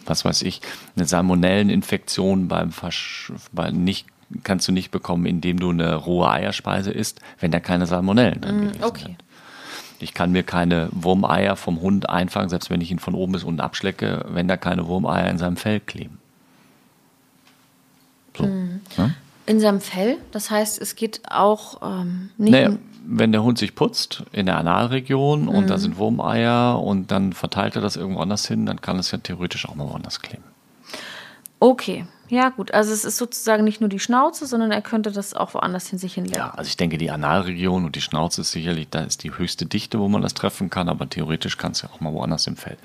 was weiß ich, eine Salmonelleninfektion beim Versch bei nicht kannst du nicht bekommen, indem du eine rohe Eierspeise isst, wenn da keine Salmonellen drin gewesen Okay. sind. Ich kann mir keine Wurmeier vom Hund einfangen, selbst wenn ich ihn von oben bis unten abschlecke, wenn da keine Wurmeier in seinem Fell kleben. So. ne? In seinem Fell, das heißt, es geht auch ähm, nicht. Naja, wenn der Hund sich putzt in der Analregion und Mhm. da sind Wurmeier und dann verteilt er das irgendwo anders hin, dann kann es ja theoretisch auch mal woanders kleben. Okay, ja gut. Also es ist sozusagen nicht nur die Schnauze, sondern er könnte das auch woanders hin sich hinlegen. Ja, also ich denke, die Analregion und die Schnauze ist sicherlich, da ist die höchste Dichte, wo man das treffen kann, aber theoretisch kann es ja auch mal woanders im Fell.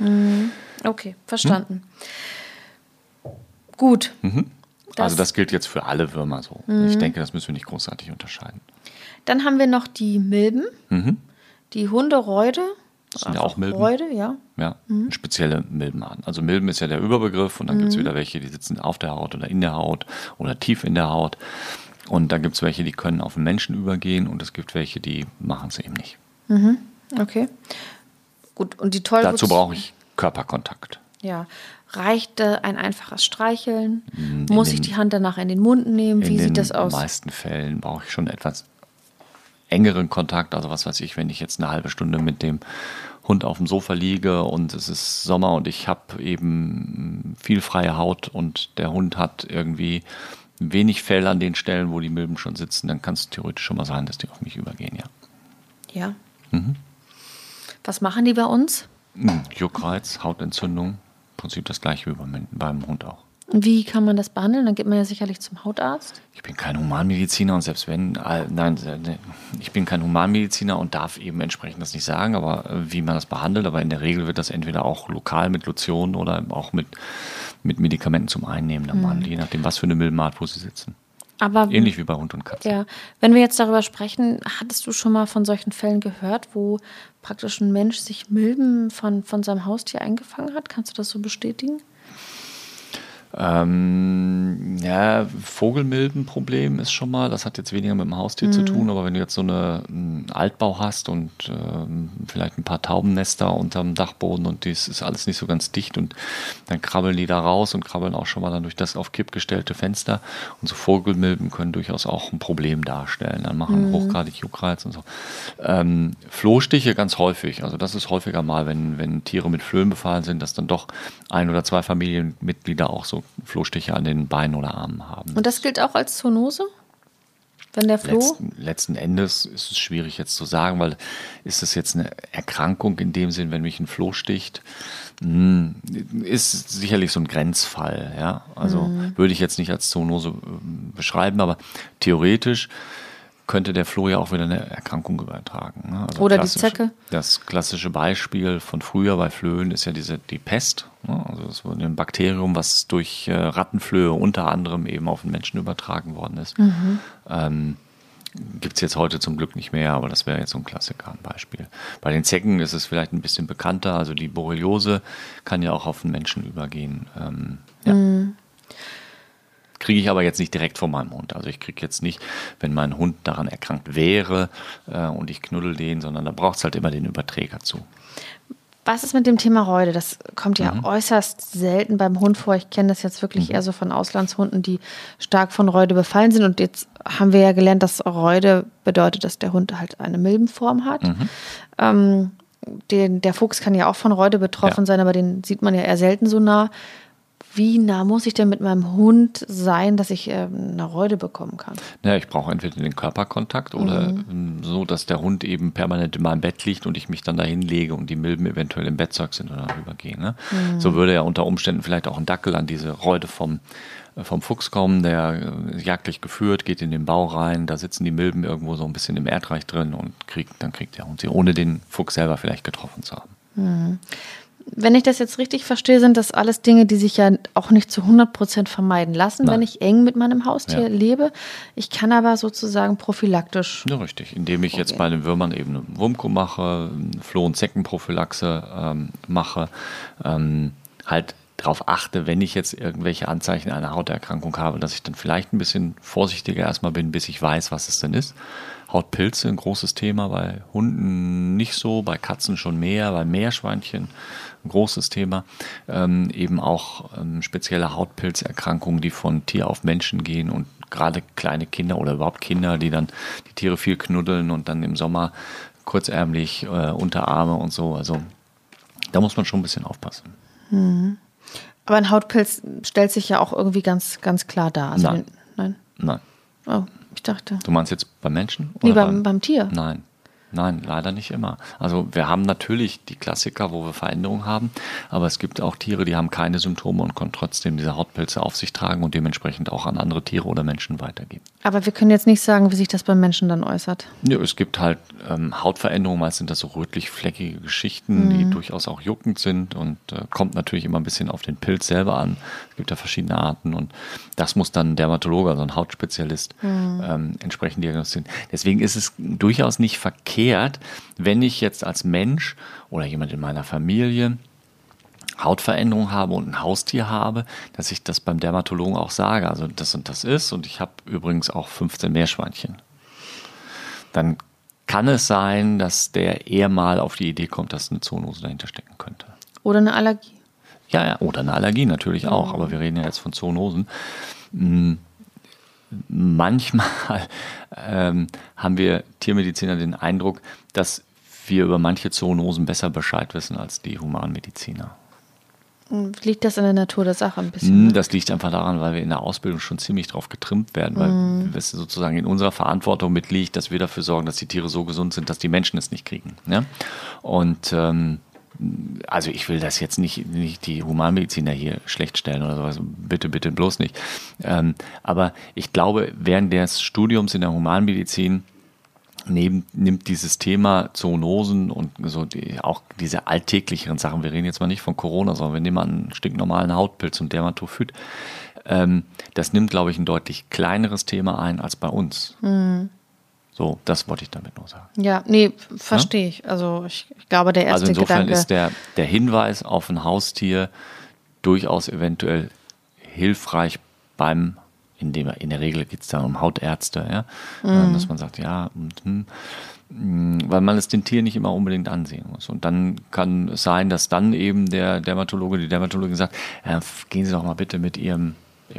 Okay, verstanden. Gut. also das gilt jetzt für alle Würmer so. Mhm. Ich denke, das müssen wir nicht großartig unterscheiden. Dann haben wir noch die Milben, die Hundereude. Das sind ja auch Milben. Reude, ja. Ja, spezielle Milbenarten. Also Milben ist ja der Überbegriff und dann gibt es wieder welche, die sitzen auf der Haut oder in der Haut oder tief in der Haut. Und dann gibt es welche, die können auf den Menschen übergehen und es gibt welche, die machen es eben nicht. Okay. Gut, und die Tollwut. Dazu brauche ich Körperkontakt. Ja. Reicht äh, ein einfaches Streicheln? In Muss ich die Hand danach in den Mund nehmen? Wie sieht das aus? In den meisten Fällen brauche ich schon etwas engeren Kontakt. Also was weiß ich, wenn ich jetzt eine halbe Stunde mit dem Hund auf dem Sofa liege und es ist Sommer und ich habe eben viel freie Haut und der Hund hat irgendwie wenig Fell an den Stellen, wo die Milben schon sitzen, dann kann es theoretisch schon mal sein, dass die auf mich übergehen, ja. Ja. Mhm. Was machen die bei uns? Juckreiz, Hautentzündung, im Prinzip das gleiche wie beim, beim Hund auch. Wie kann man das behandeln? Dann geht man ja sicherlich zum Hautarzt. Ich bin kein Humanmediziner und selbst wenn, äh, nein, äh, ich bin kein Humanmediziner und darf eben entsprechend das nicht sagen, aber äh, wie man das behandelt, aber in der Regel wird das entweder auch lokal mit Lotion oder auch mit, mit Medikamenten zum Einnehmen dann mhm. behandelt, je nachdem, was für eine Milbenart, wo sie sitzen. Aber, Ähnlich wie bei Hund und Katze. Ja, wenn wir jetzt darüber sprechen, hattest du schon mal von solchen Fällen gehört, wo praktisch ein Mensch sich Milben von, von seinem Haustier eingefangen hat? Kannst du das so bestätigen? Ähm, ja, Vogelmilbenproblem ist schon mal, das hat jetzt weniger mit dem Haustier mhm. zu tun, aber wenn du jetzt so eine, einen Altbau hast und ähm, vielleicht ein paar Taubennester unterm Dachboden und das ist alles nicht so ganz dicht und dann krabbeln die da raus und krabbeln auch schon mal dann durch das auf Kipp gestellte Fenster und so Vogelmilben können durchaus auch ein Problem darstellen, dann machen mhm. hochgradig Juckreiz und so. Ähm, Flohstiche ganz häufig, also das ist häufiger mal, wenn, wenn Tiere mit Flöhen befallen sind, dass dann doch ein oder zwei Familienmitglieder auch so Flohstiche an den Beinen oder Armen haben. Und das gilt auch als Zoonose? Wenn der Floh? Letzten, letzten, Endes ist es schwierig jetzt zu sagen, weil ist es jetzt eine Erkrankung in dem Sinn, wenn mich ein Floh sticht, hm, ist sicherlich so ein Grenzfall. Ja? Also mhm. würde ich jetzt nicht als Zoonose äh, beschreiben, aber theoretisch könnte der Floh ja auch wieder eine Erkrankung übertragen. Ne? Also Oder die Zecke. Das klassische Beispiel von früher bei Flöhen ist ja diese, die Pest. Ne? Also das war ein Bakterium, was durch äh, Rattenflöhe unter anderem eben auf den Menschen übertragen worden ist. Mhm. Ähm, Gibt es jetzt heute zum Glück nicht mehr, aber das wäre jetzt so ein Klassiker, ein Beispiel. Bei den Zecken ist es vielleicht ein bisschen bekannter. Also die Borreliose kann ja auch auf den Menschen übergehen. Ähm, ja. Mhm. Kriege ich aber jetzt nicht direkt von meinem Hund. Also ich kriege jetzt nicht, wenn mein Hund daran erkrankt wäre äh, und ich knuddel den, sondern da braucht es halt immer den Überträger zu. Was ist mit dem Thema Reude? Das kommt ja mhm. äußerst selten beim Hund vor. Ich kenne das jetzt wirklich mhm. eher so von Auslandshunden, die stark von Reude befallen sind. Und jetzt haben wir ja gelernt, dass Reude bedeutet, dass der Hund halt eine Milbenform hat. Mhm. Ähm, den, der Fuchs kann ja auch von Reude betroffen ja. sein, aber den sieht man ja eher selten so nah wie nah muss ich denn mit meinem Hund sein, dass ich äh, eine Reude bekommen kann? Ja, ich brauche entweder den Körperkontakt oder mhm. Ähm, so, dass der Hund eben permanent in meinem Bett liegt und ich mich dann dahin lege und die Milben eventuell im Bettzeug sind oder rübergehen. Ne? Mhm. So würde ja unter Umständen vielleicht auch ein Dackel an diese Reude vom, äh, vom Fuchs kommen, der äh, jagdlich geführt, geht in den Bau rein, da sitzen die Milben irgendwo so ein bisschen im Erdreich drin und kriegt, dann kriegt der Hund sie, ohne den Fuchs selber vielleicht getroffen zu haben. Mhm wenn ich das jetzt richtig verstehe, sind das alles Dinge, die sich ja auch nicht zu 100 Prozent vermeiden lassen, Nein. wenn ich eng mit meinem Haustier ja. lebe. Ich kann aber sozusagen prophylaktisch. Ja, richtig. Indem ich okay. jetzt bei den Würmern eben eine Wurmko mache, Floh- und Zeckenprophylaxe ähm, mache, ähm, halt darauf achte, wenn ich jetzt irgendwelche Anzeichen einer Hauterkrankung habe, dass ich dann vielleicht ein bisschen vorsichtiger erstmal bin, bis ich weiß, was es denn ist. Hautpilze, ein großes Thema, bei Hunden nicht so, bei Katzen schon mehr, bei Meerschweinchen ein großes Thema. Ähm, eben auch ähm, spezielle Hautpilzerkrankungen, die von Tier auf Menschen gehen und gerade kleine Kinder oder überhaupt Kinder, die dann die Tiere viel knuddeln und dann im Sommer kurzärmlich äh, Unterarme und so. Also da muss man schon ein bisschen aufpassen. Mhm. Aber ein Hautpilz stellt sich ja auch irgendwie ganz, ganz klar dar. Also nein. nein. Nein. Oh, ich dachte. Du meinst jetzt beim Menschen? Oder nee, beim, beim Tier. Nein. Nein, leider nicht immer. Also wir haben natürlich die Klassiker, wo wir Veränderungen haben, aber es gibt auch Tiere, die haben keine Symptome und können trotzdem diese Hautpilze auf sich tragen und dementsprechend auch an andere Tiere oder Menschen weitergeben. Aber wir können jetzt nicht sagen, wie sich das beim Menschen dann äußert. Ja, es gibt halt ähm, Hautveränderungen, meist sind das so rötlich-fleckige Geschichten, mhm. die durchaus auch juckend sind und äh, kommt natürlich immer ein bisschen auf den Pilz selber an. Es gibt ja verschiedene Arten und das muss dann ein Dermatologe, also ein Hautspezialist, mhm. ähm, entsprechend diagnostizieren. Deswegen ist es durchaus nicht verkehrt, verkehrt, wenn ich jetzt als Mensch oder jemand in meiner Familie Hautveränderung habe und ein Haustier habe, dass ich das beim Dermatologen auch sage, also das und das ist und ich habe übrigens auch 15 Meerschweinchen. Dann kann es sein, dass der eher mal auf die Idee kommt, dass eine Zoonose dahinter stecken könnte. Oder eine Allergie. Ja, ja, oder eine Allergie natürlich auch, aber wir reden ja jetzt von Zoonosen. Hm, Manchmal ähm, haben wir Tiermediziner den Eindruck, dass wir über manche Zoonosen besser Bescheid wissen als die Humanmediziner. Liegt das in der Natur der Sache ein bisschen? Hm, Ne? Das liegt einfach daran, weil wir in der Ausbildung schon ziemlich drauf getrimmt werden, weil es sozusagen in unserer Verantwortung mitliegt, dass wir dafür sorgen, dass die Tiere so gesund sind, dass die Menschen es nicht kriegen. Ne? Und ähm, also ich will das jetzt nicht, nicht die Humanmediziner hier schlecht stellen oder sowas, bitte, bitte bloß nicht. Ähm, aber ich glaube, während des Studiums in der Humanmedizin neben, nimmt dieses Thema Zoonosen und so die, auch diese alltäglicheren Sachen, wir reden jetzt mal nicht von Corona, sondern wir nehmen mal einen stinknormalen Hautpilz und Dermatophyt, ähm, das nimmt, glaube ich, ein deutlich kleineres Thema ein als bei uns. So, das wollte ich damit nur sagen. Ja, nee, verstehe ich. Also ich, ich glaube, der erste Also insofern Gedanke. ist der, der Hinweis auf ein Haustier durchaus eventuell hilfreich beim, in, dem, in der Regel geht es dann um Hautärzte, ja, Mhm. dass man sagt, ja, und, hm, mh, weil man es den Tieren nicht immer unbedingt ansehen muss. Und dann kann es sein, dass dann eben der Dermatologe, die Dermatologin sagt, äh, gehen Sie doch mal bitte mit Ihrem,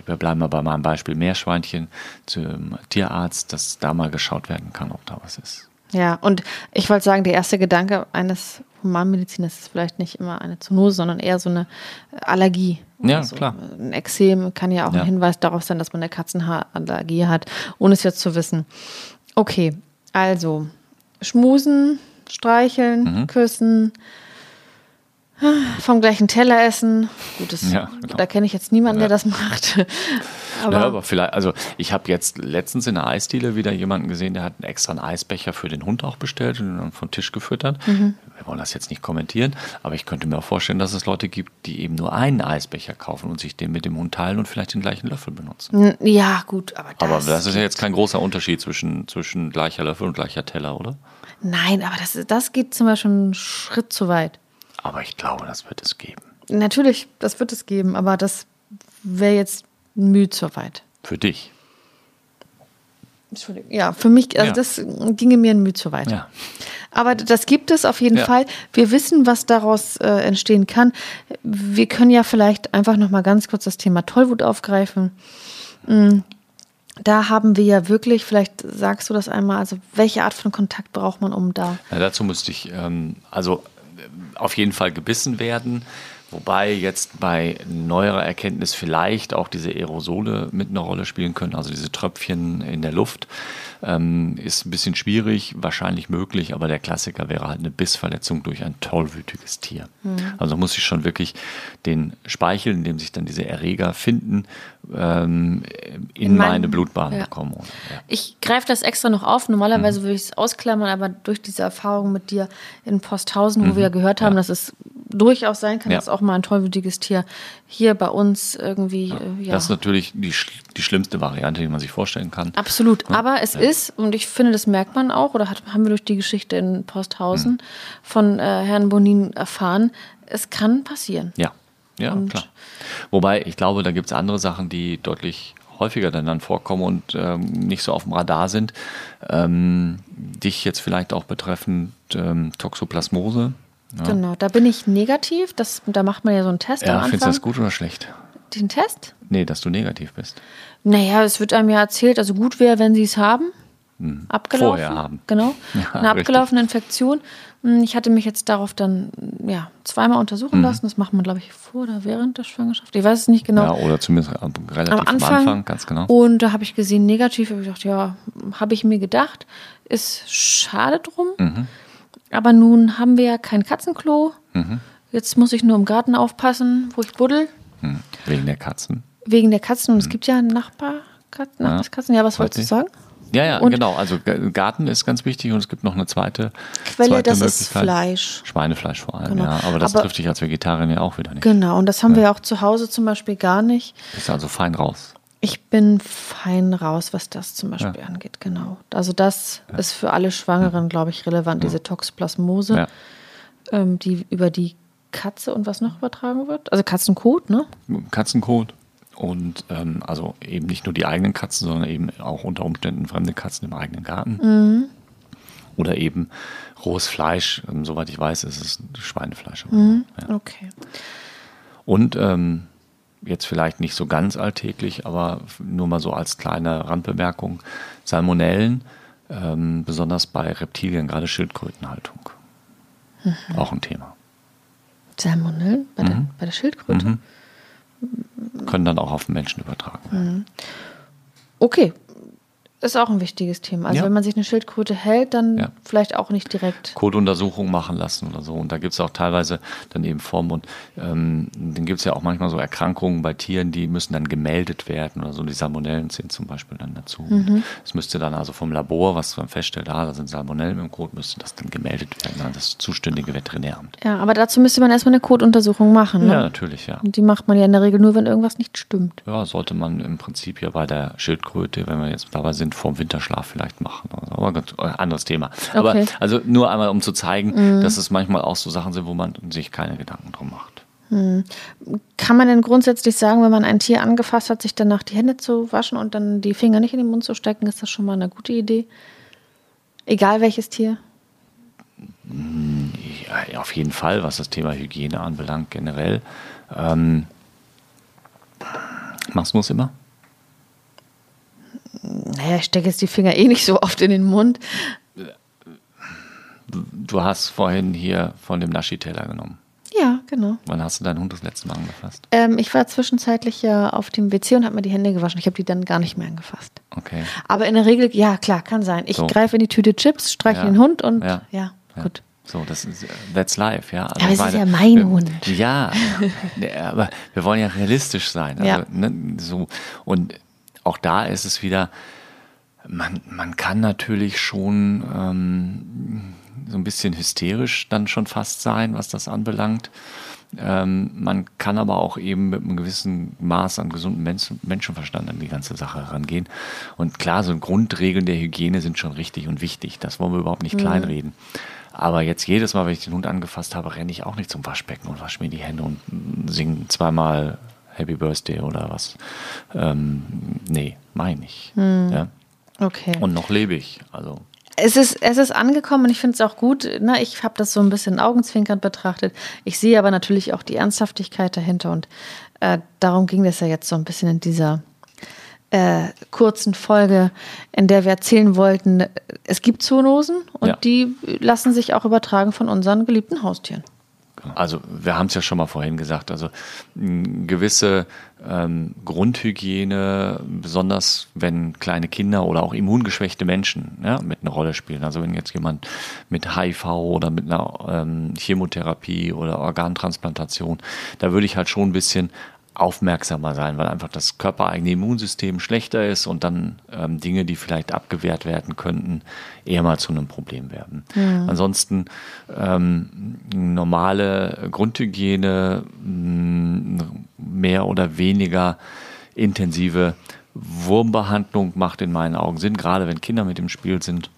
wir bleiben mal bei meinem Beispiel Meerschweinchen, zum Tierarzt, dass da mal geschaut werden kann, ob da was ist. Ja, und ich wollte sagen, der erste Gedanke eines Humanmediziners ist vielleicht nicht immer eine Zoonose, sondern eher so eine Allergie. Ja, Also klar. Ein Exem kann ja auch Ja. ein Hinweis darauf sein, dass man eine Katzenhaarallergie hat, ohne es jetzt zu wissen. Okay, also schmusen, streicheln, Mhm. küssen, vom gleichen Teller essen. Gut, das, Ja, genau. da kenne ich jetzt niemanden, der Ja. das macht. *laughs* Aber, ja, aber vielleicht, also ich habe jetzt letztens in der Eisdiele wieder jemanden gesehen, der hat einen extra einen Eisbecher für den Hund auch bestellt und dann vom Tisch gefüttert. Mhm. Wir wollen das jetzt nicht kommentieren, aber ich könnte mir auch vorstellen, dass es Leute gibt, die eben nur einen Eisbecher kaufen und sich den mit dem Hund teilen und vielleicht den gleichen Löffel benutzen. Ja, gut, aber das, Aber das ist ja jetzt kein großer Unterschied zwischen, zwischen gleicher Löffel und gleicher Teller, oder? Nein, aber das, das geht zum Beispiel einen Schritt zu weit. Aber ich glaube, das wird es geben. Natürlich, das wird es geben, aber das wäre jetzt Mühe zu weit. Für dich. Entschuldigung. Ja, für mich, also Ja. das ginge mir ein Mühe zu weit. Ja. Aber das gibt es auf jeden Ja. Fall. Wir wissen, was daraus äh, entstehen kann. Wir können ja vielleicht einfach noch mal ganz kurz das Thema Tollwut aufgreifen. Mm, Da haben wir ja wirklich, vielleicht sagst du das einmal, also welche Art von Kontakt braucht man, um da dazu müsste ich ähm, also auf jeden Fall gebissen werden. Wobei jetzt bei neuerer Erkenntnis vielleicht auch diese Aerosole mit einer Rolle spielen können, also diese Tröpfchen in der Luft. Ähm, ist ein bisschen schwierig, wahrscheinlich möglich, aber der Klassiker wäre halt eine Bissverletzung durch ein tollwütiges Tier. Also muss ich schon wirklich den Speichel, in dem sich dann diese Erreger finden, ähm, in, In meinen- meine Blutbahn ja. bekommen. Oder, ja. Ich greife das extra noch auf. Normalerweise würde ich es ausklammern, aber durch diese Erfahrung mit dir in Posthausen, wo wir ja gehört haben, dass es durchaus sein kann, Ja. dass auch mal ein tollwütiges Tier hier bei uns irgendwie, äh, ja. Das ist natürlich die, die schlimmste Variante, die man sich vorstellen kann. Absolut. Aber es ist, und ich finde, das merkt man auch, oder hat, haben wir durch die Geschichte in Posthausen von äh, Herrn Bonin erfahren, es kann passieren. Ja, ja, Und- klar. Wobei, ich glaube, da gibt es andere Sachen, die deutlich häufiger dann, dann vorkommen und ähm, nicht so auf dem Radar sind. Ähm, dich jetzt vielleicht auch betreffend ähm, Toxoplasmose. Ja, Genau, da bin ich negativ. Das, da macht man ja so einen Test ja findest du das gut oder schlecht? Den Test? Nee, dass du negativ bist. Naja, es wird einem ja erzählt, also gut wäre, wenn sie es haben. Abgelaufen. Hm. Vorher haben. Genau. *laughs* Ja, Eine abgelaufene Infektion. Hm, Ich hatte mich jetzt darauf dann ja, zweimal untersuchen Mhm. lassen. Das macht man, glaube ich, vor oder während der Schwangerschaft. Ich weiß es nicht genau. Ja, oder zumindest am- relativ am Anfang, ganz genau. Und da habe ich gesehen, negativ. Habe ich gedacht, ja, habe ich mir gedacht, ist schade drum. Mhm. Aber nun haben wir ja kein Katzenklo. Mhm. Jetzt muss ich nur im Garten aufpassen, wo ich buddel. Hm, wegen der Katzen. Wegen der Katzen. Und es gibt ja Nachbarkatzen. Nachbarskatzen. Ja, was wolltest du sagen? Ja, ja, Und- genau. Also Garten ist ganz wichtig und es gibt noch eine zweite Quelle, zweite das ist. Fleisch. Schweinefleisch vor allem, Genau. ja. Aber das Aber- trifft dich als Vegetarier ja auch wieder nicht. Genau, und das haben wir ja auch zu Hause zum Beispiel gar nicht. Bist also fein raus. Ich bin fein raus, was das zum Beispiel Ja. angeht, genau. Also das ist für alle Schwangeren, glaube ich, relevant, diese Toxoplasmose, ähm, die über die Katze und was noch übertragen wird. Also Katzenkot, ne? Katzenkot und ähm, also eben nicht nur die eigenen Katzen, sondern eben auch unter Umständen fremde Katzen im eigenen Garten. Oder eben rohes Fleisch, ähm, soweit ich weiß, ist es Schweinefleisch. Mhm. Ja. Okay. Und ähm, jetzt vielleicht nicht so ganz alltäglich, aber nur mal so als kleine Randbemerkung, Salmonellen, ähm, besonders bei Reptilien, gerade Schildkrötenhaltung. Auch ein Thema. Salmonellen bei, der, bei der Schildkröte? Können dann auch auf den Menschen übertragen werden. Okay. Ist auch ein wichtiges Thema. Also Ja. wenn man sich eine Schildkröte hält, dann Ja. vielleicht auch nicht direkt. Kotuntersuchungen machen lassen oder so. Und da gibt es auch teilweise dann eben Formen und ähm, dann gibt es ja auch manchmal so Erkrankungen bei Tieren, die müssen dann gemeldet werden oder so. Die Salmonellen zählen zum Beispiel dann dazu. Es müsste dann also vom Labor, was man feststellt, ah, da sind Salmonellen im Kot, müsste das dann gemeldet werden an das zuständige Veterinäramt. Ja, aber dazu müsste man erstmal eine Kotuntersuchung machen. Ne? Ja, natürlich, ja. Und die macht man ja in der Regel nur, wenn irgendwas nicht stimmt. Ja, sollte man im Prinzip ja bei der Schildkröte, wenn wir jetzt dabei sind, vorm Winterschlaf vielleicht machen. Aber ganz, äh, anderes Thema. Aber Okay. also nur einmal, um zu zeigen, dass es manchmal auch so Sachen sind, wo man sich keine Gedanken drum macht. Kann man denn grundsätzlich sagen, wenn man ein Tier angefasst hat, sich danach die Hände zu waschen und dann die Finger nicht in den Mund zu stecken, ist das schon mal eine gute Idee? Egal welches Tier? Ja, auf jeden Fall, was das Thema Hygiene anbelangt, generell. Ähm, machst du es immer? Naja, ich stecke jetzt die Finger eh nicht so oft in den Mund. Du hast vorhin hier von dem Naschi-Teller genommen. Ja, genau. Wann hast du deinen Hund das letzte Mal angefasst? Ähm, ich war zwischenzeitlich ja auf dem WC und habe mir die Hände gewaschen. Ich habe die dann gar nicht mehr angefasst. Okay. Aber in der Regel, ja, klar, kann sein. Ich So. greife in die Tüte Chips, streiche Ja. den Hund und Ja. ja, Ja. gut. So, das ist, that's life, ja. Also aber es ist ja mein wir, Hund. Ja, *laughs* aber wir wollen ja realistisch sein. Also, Ja. ne, so, und auch da ist es wieder, man, man kann natürlich schon ähm, so ein bisschen hysterisch dann schon fast sein, was das anbelangt. Ähm, man kann aber auch eben mit einem gewissen Maß an gesundem Menschen, Menschenverstand an die ganze Sache herangehen. Und klar, so Grundregeln der Hygiene sind schon richtig und wichtig. Das wollen wir überhaupt nicht kleinreden. Aber jetzt jedes Mal, wenn ich den Hund angefasst habe, renne ich auch nicht zum Waschbecken und wasche mir die Hände und singe zweimal Happy Birthday oder was. Ähm, nee, meine ich. Ja? Okay. Und noch lebe ich. Also Es ist, es ist angekommen und ich finde es auch gut. Ne? Ich habe das so ein bisschen augenzwinkernd betrachtet. Ich sehe aber natürlich auch die Ernsthaftigkeit dahinter und äh, darum ging es ja jetzt so ein bisschen in dieser äh, kurzen Folge, in der wir erzählen wollten, es gibt Zoonosen und Ja. die lassen sich auch übertragen von unseren geliebten Haustieren. Also wir haben es ja schon mal vorhin gesagt, also gewisse ähm, Grundhygiene, besonders wenn kleine Kinder oder auch immungeschwächte Menschen ja, mit einer Rolle spielen. Also wenn jetzt jemand mit HIV oder mit einer ähm, Chemotherapie oder Organtransplantation, da würde ich halt schon ein bisschen aufmerksamer sein, weil einfach das körpereigene Immunsystem schlechter ist und dann ähm, Dinge, die vielleicht abgewehrt werden könnten, eher mal zu einem Problem werden. Ansonsten ähm, normale Grundhygiene, mh, mehr oder weniger intensive Wurmbehandlung macht in meinen Augen Sinn, gerade wenn Kinder mit im Spiel sind.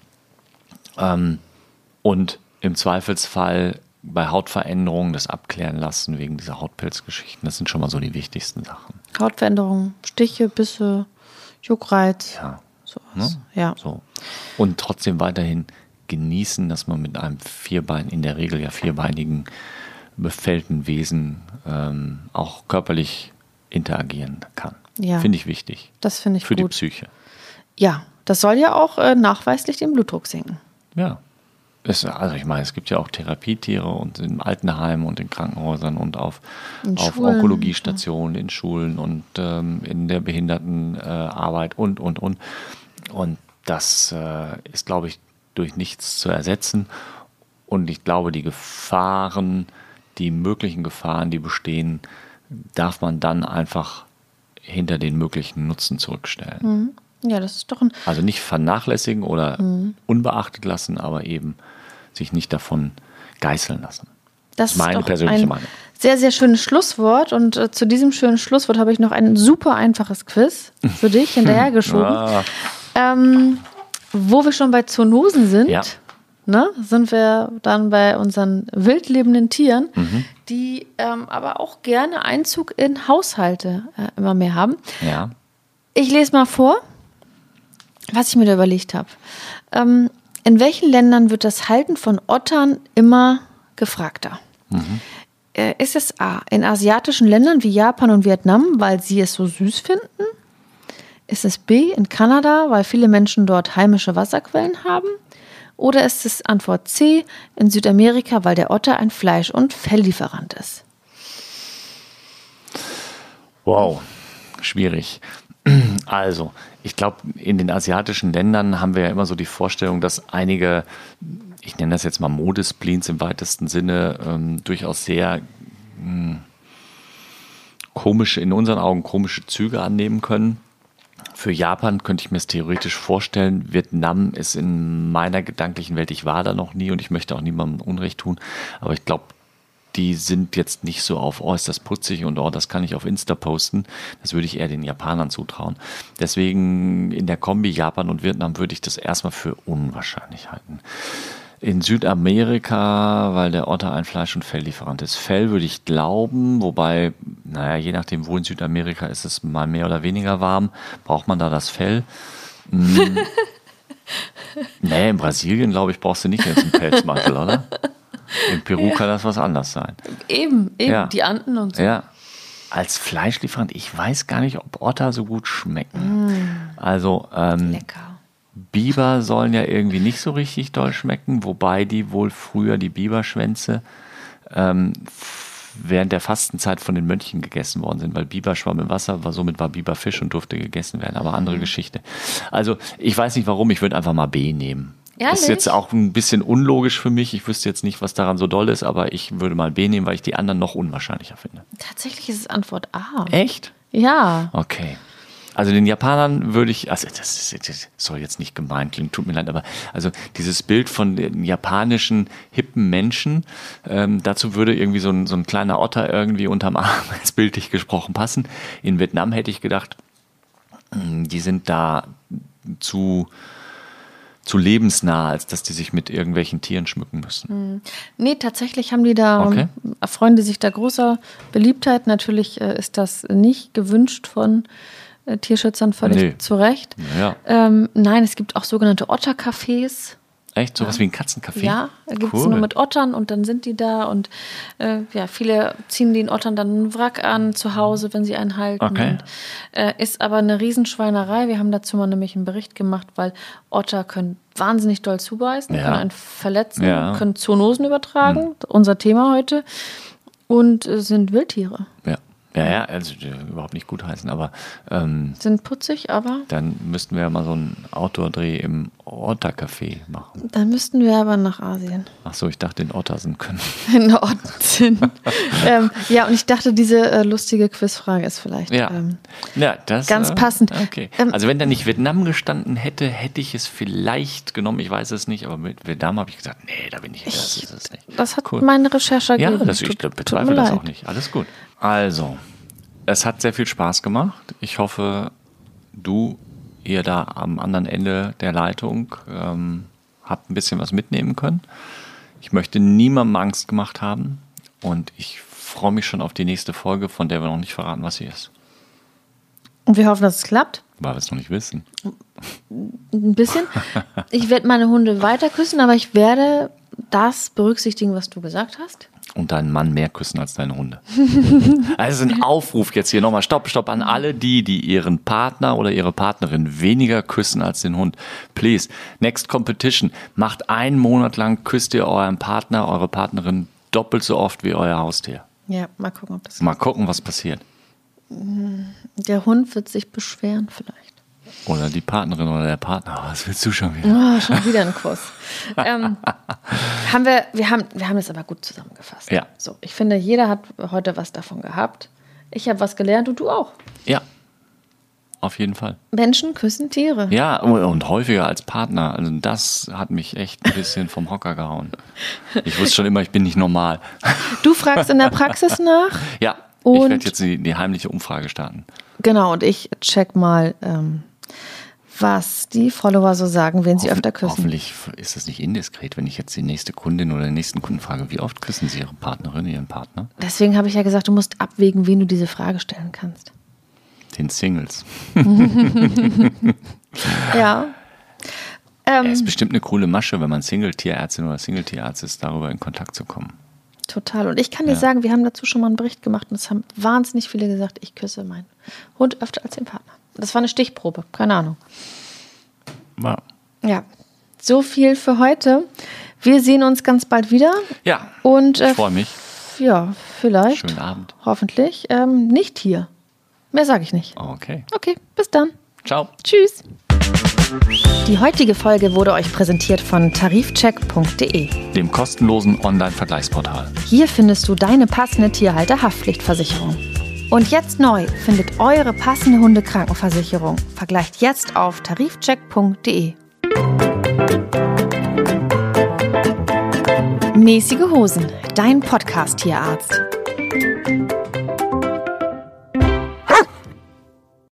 Ähm, und im Zweifelsfall bei Hautveränderungen das abklären lassen wegen dieser Hautpilzgeschichten. Das sind schon mal so die wichtigsten Sachen. Hautveränderungen, Stiche, Bisse, Juckreiz, Ja. sowas. Ne? Ja. So. Und trotzdem weiterhin genießen, dass man mit einem Vierbein, in der Regel ja vierbeinigen, befällten Wesen ähm, auch körperlich interagieren kann. Ja. Finde ich wichtig. Das finde ich Für die gut. Psyche. Ja, das soll ja auch äh, nachweislich den Blutdruck senken. Ja. Es, also ich meine, es gibt ja auch Therapietiere und in Altenheimen und in Krankenhäusern und auf, In auf Schulen, Onkologiestationen, in Schulen und ähm, in der Behindertenarbeit äh, und, und, und. Und das äh, ist, glaube ich, durch nichts zu ersetzen. Und ich glaube, die Gefahren, die möglichen Gefahren, die bestehen, darf man dann einfach hinter den möglichen Nutzen zurückstellen. Ja, das ist doch ein Also nicht vernachlässigen oder unbeachtet lassen, aber eben sich nicht davon geißeln lassen. Das ist Meine persönliche ein Meinung. Sehr, sehr schönes Schlusswort. Und äh, zu diesem schönen Schlusswort habe ich noch ein super einfaches Quiz für dich *laughs* hinterhergeschoben. Ah, ähm, wo wir schon bei Zoonosen sind, Ja. ne, sind wir dann bei unseren wildlebenden Tieren, Mhm. die ähm, aber auch gerne Einzug in Haushalte äh, immer mehr haben. ja. Ich lese mal vor, was ich mir da überlegt habe. Ähm, In welchen Ländern wird das Halten von Ottern immer gefragter? Äh, Ist es A, in asiatischen Ländern wie Japan und Vietnam, weil sie es so süß finden? Ist es B, in Kanada, weil viele Menschen dort heimische Wasserquellen haben? Oder ist es Antwort C, in Südamerika, weil der Otter ein Fleisch- und Felllieferant ist? Wow, schwierig. Also, ich glaube, in den asiatischen Ländern haben wir ja immer so die Vorstellung, dass einige, ich nenne das jetzt mal Modespleens im weitesten Sinne, ähm, durchaus sehr mh, komische, in unseren Augen komische Züge annehmen können. Für Japan könnte ich mir es theoretisch vorstellen. Vietnam ist in meiner gedanklichen Welt, ich war da noch nie und ich möchte auch niemandem Unrecht tun, aber ich glaube, die sind jetzt nicht so auf, oh, ist das putzig und oh, das kann ich auf Insta posten. Das würde ich eher den Japanern zutrauen. Deswegen in der Kombi Japan und Vietnam würde ich das erstmal für unwahrscheinlich halten. In Südamerika, weil der Otter ein Fleisch- und Felllieferant ist. Fell würde ich glauben, wobei, naja, je nachdem, wo in Südamerika ist es mal mehr oder weniger warm, braucht man da das Fell. Hm. *laughs* nee, in Brasilien, glaube ich, brauchst du nicht jetzt einen Pelzmantel, oder? In Peru kann das was anders sein. Eben, eben, Ja. die Anden und so. Ja. Als Fleischlieferant, ich weiß gar nicht, ob Otter so gut schmecken. Also, ähm, Lecker. Biber sollen ja irgendwie nicht so richtig doll schmecken, wobei die wohl früher die Biberschwänze ähm, während der Fastenzeit von den Mönchen gegessen worden sind, weil Biber schwamm im Wasser, war, somit war Biber Fisch und durfte gegessen werden, aber andere Geschichte. Also ich weiß nicht warum, ich würde einfach mal B nehmen. Ehrlich? Ist jetzt auch ein bisschen unlogisch für mich. Ich wüsste jetzt nicht, was daran so doll ist, aber ich würde mal B nehmen, weil ich die anderen noch unwahrscheinlicher finde. Tatsächlich ist es Antwort A. Echt? Ja. Okay. Also den Japanern würde ich, also das, ist, das soll jetzt nicht gemein klingen, tut mir leid, aber also dieses Bild von den japanischen hippen Menschen, ähm, dazu würde irgendwie so ein, so ein kleiner Otter irgendwie unterm Arm, *laughs* als bildlich gesprochen, passen. In Vietnam hätte ich gedacht, mh, die sind da zu, zu lebensnah, als dass die sich mit irgendwelchen Tieren schmücken müssen. Nee, tatsächlich haben die da, Okay. erfreuen die sich da großer Beliebtheit. Natürlich äh, ist das nicht gewünscht von äh, Tierschützern völlig Nee. zu Recht. Ja. Ähm, nein, es gibt auch sogenannte Ottercafés. Echt? Sowas wie ein Katzencafé? Ja, da gibt es Cool. nur mit Ottern und dann sind die da und äh, ja, viele ziehen den Ottern dann einen Wrack an zu Hause, wenn sie einen halten. Okay. Und, äh, ist aber eine Riesenschweinerei. Wir haben dazu mal nämlich einen Bericht gemacht, weil Otter können wahnsinnig doll zubeißen, Ja. können einen verletzen, Ja. können Zoonosen übertragen, unser Thema heute, und äh, sind Wildtiere. Ja. Ja, ja, also überhaupt nicht gut heißen, aber ähm, Sind putzig, aber dann müssten wir ja mal so einen Outdoor-Dreh im Ottercafé machen. dann müssten wir aber nach Asien. Ach so, ich dachte in Ottersen können. *laughs* in sind. *laughs* ähm, ja, und ich dachte, diese äh, lustige Quizfrage ist vielleicht. Ja, Ähm, ja das ganz äh, passend. Okay. Ähm, also wenn da nicht Vietnam gestanden hätte, hätte ich es vielleicht genommen. Ich weiß es nicht, aber mit Vietnam habe ich gesagt, nee, da bin ich. Das es nicht. das hat Cool. meine Recherche Ja, ergeben. das, ich Tut- glaub, tut bezweifle das auch nicht. Alles gut. Also, es hat sehr viel Spaß gemacht. Ich hoffe, du, ihr da am anderen Ende der Leitung, ähm, habt ein bisschen was mitnehmen können. Ich möchte niemandem Angst gemacht haben und ich freue mich schon auf die nächste Folge, von der wir noch nicht verraten, was sie ist, Und wir hoffen, dass es klappt. weil wir es noch nicht wissen. Ein bisschen. Ich werde meine Hunde weiter küssen, aber ich werde das berücksichtigen, was du gesagt hast. Und deinen Mann mehr küssen als deine Hunde. *laughs* Also ein Aufruf jetzt hier nochmal, stopp, stopp, an alle die, die ihren Partner oder ihre Partnerin weniger küssen als den Hund. Please, next competition, macht einen Monat lang, küsst ihr euren Partner, eure Partnerin doppelt so oft wie euer Haustier. Ja, mal gucken, ob das. Mal gucken, was passiert. Der Hund wird sich beschweren, vielleicht. Oder die Partnerin oder der Partner. Was willst du schon wieder? Oh, schon wieder ein Kuss. ähm, *laughs* haben wir, wir, haben, wir haben das aber gut zusammengefasst. Ja. So, ich finde, jeder hat heute was davon gehabt. Ich habe was gelernt und du auch. Ja, auf jeden Fall. Menschen küssen Tiere. Ja, und häufiger als Partner. Also das hat mich echt ein bisschen vom Hocker gehauen. Ich wusste schon immer, ich bin nicht normal. *laughs* Du fragst in der Praxis nach. Ja, ich Und- werde jetzt die, die heimliche Umfrage starten. Genau, und ich check mal, ähm, was die Follower so sagen, wen sie Hoffen- öfter küssen. Hoffentlich ist es nicht indiskret, wenn ich jetzt die nächste Kundin oder den nächsten Kunden frage, wie oft küssen sie ihre Partnerin, ihren Partner? Deswegen habe ich ja gesagt, du musst abwägen, wen du diese Frage stellen kannst. Den Singles. *laughs* Ja. Ähm, Ja, ist bestimmt eine coole Masche, wenn man Single-Tierärztin oder Single-Tierarzt ist, darüber in Kontakt zu kommen. Total. Und ich kann dir Ja. sagen, wir haben dazu schon mal einen Bericht gemacht und es haben wahnsinnig viele gesagt, ich küsse meinen Hund öfter als den Partner. Das war eine Stichprobe, keine Ahnung. Wow. Ja, so viel für heute. Wir sehen uns ganz bald wieder. Ja, Und äh, ich freue mich. ja, vielleicht. Schönen Abend. Hoffentlich. Ähm, nicht hier. Mehr sage ich nicht. Okay. Okay, bis dann. Ciao. Tschüss. Die heutige Folge wurde euch präsentiert von tarifcheck.de. Dem kostenlosen Online-Vergleichsportal. Hier findest du deine passende Tierhalter-Haftpflichtversicherung. Und jetzt neu, findet eure passende Hundekrankenversicherung. Vergleicht jetzt auf tarifcheck.de. Mäßige Hosen, dein Podcast-Tierarzt.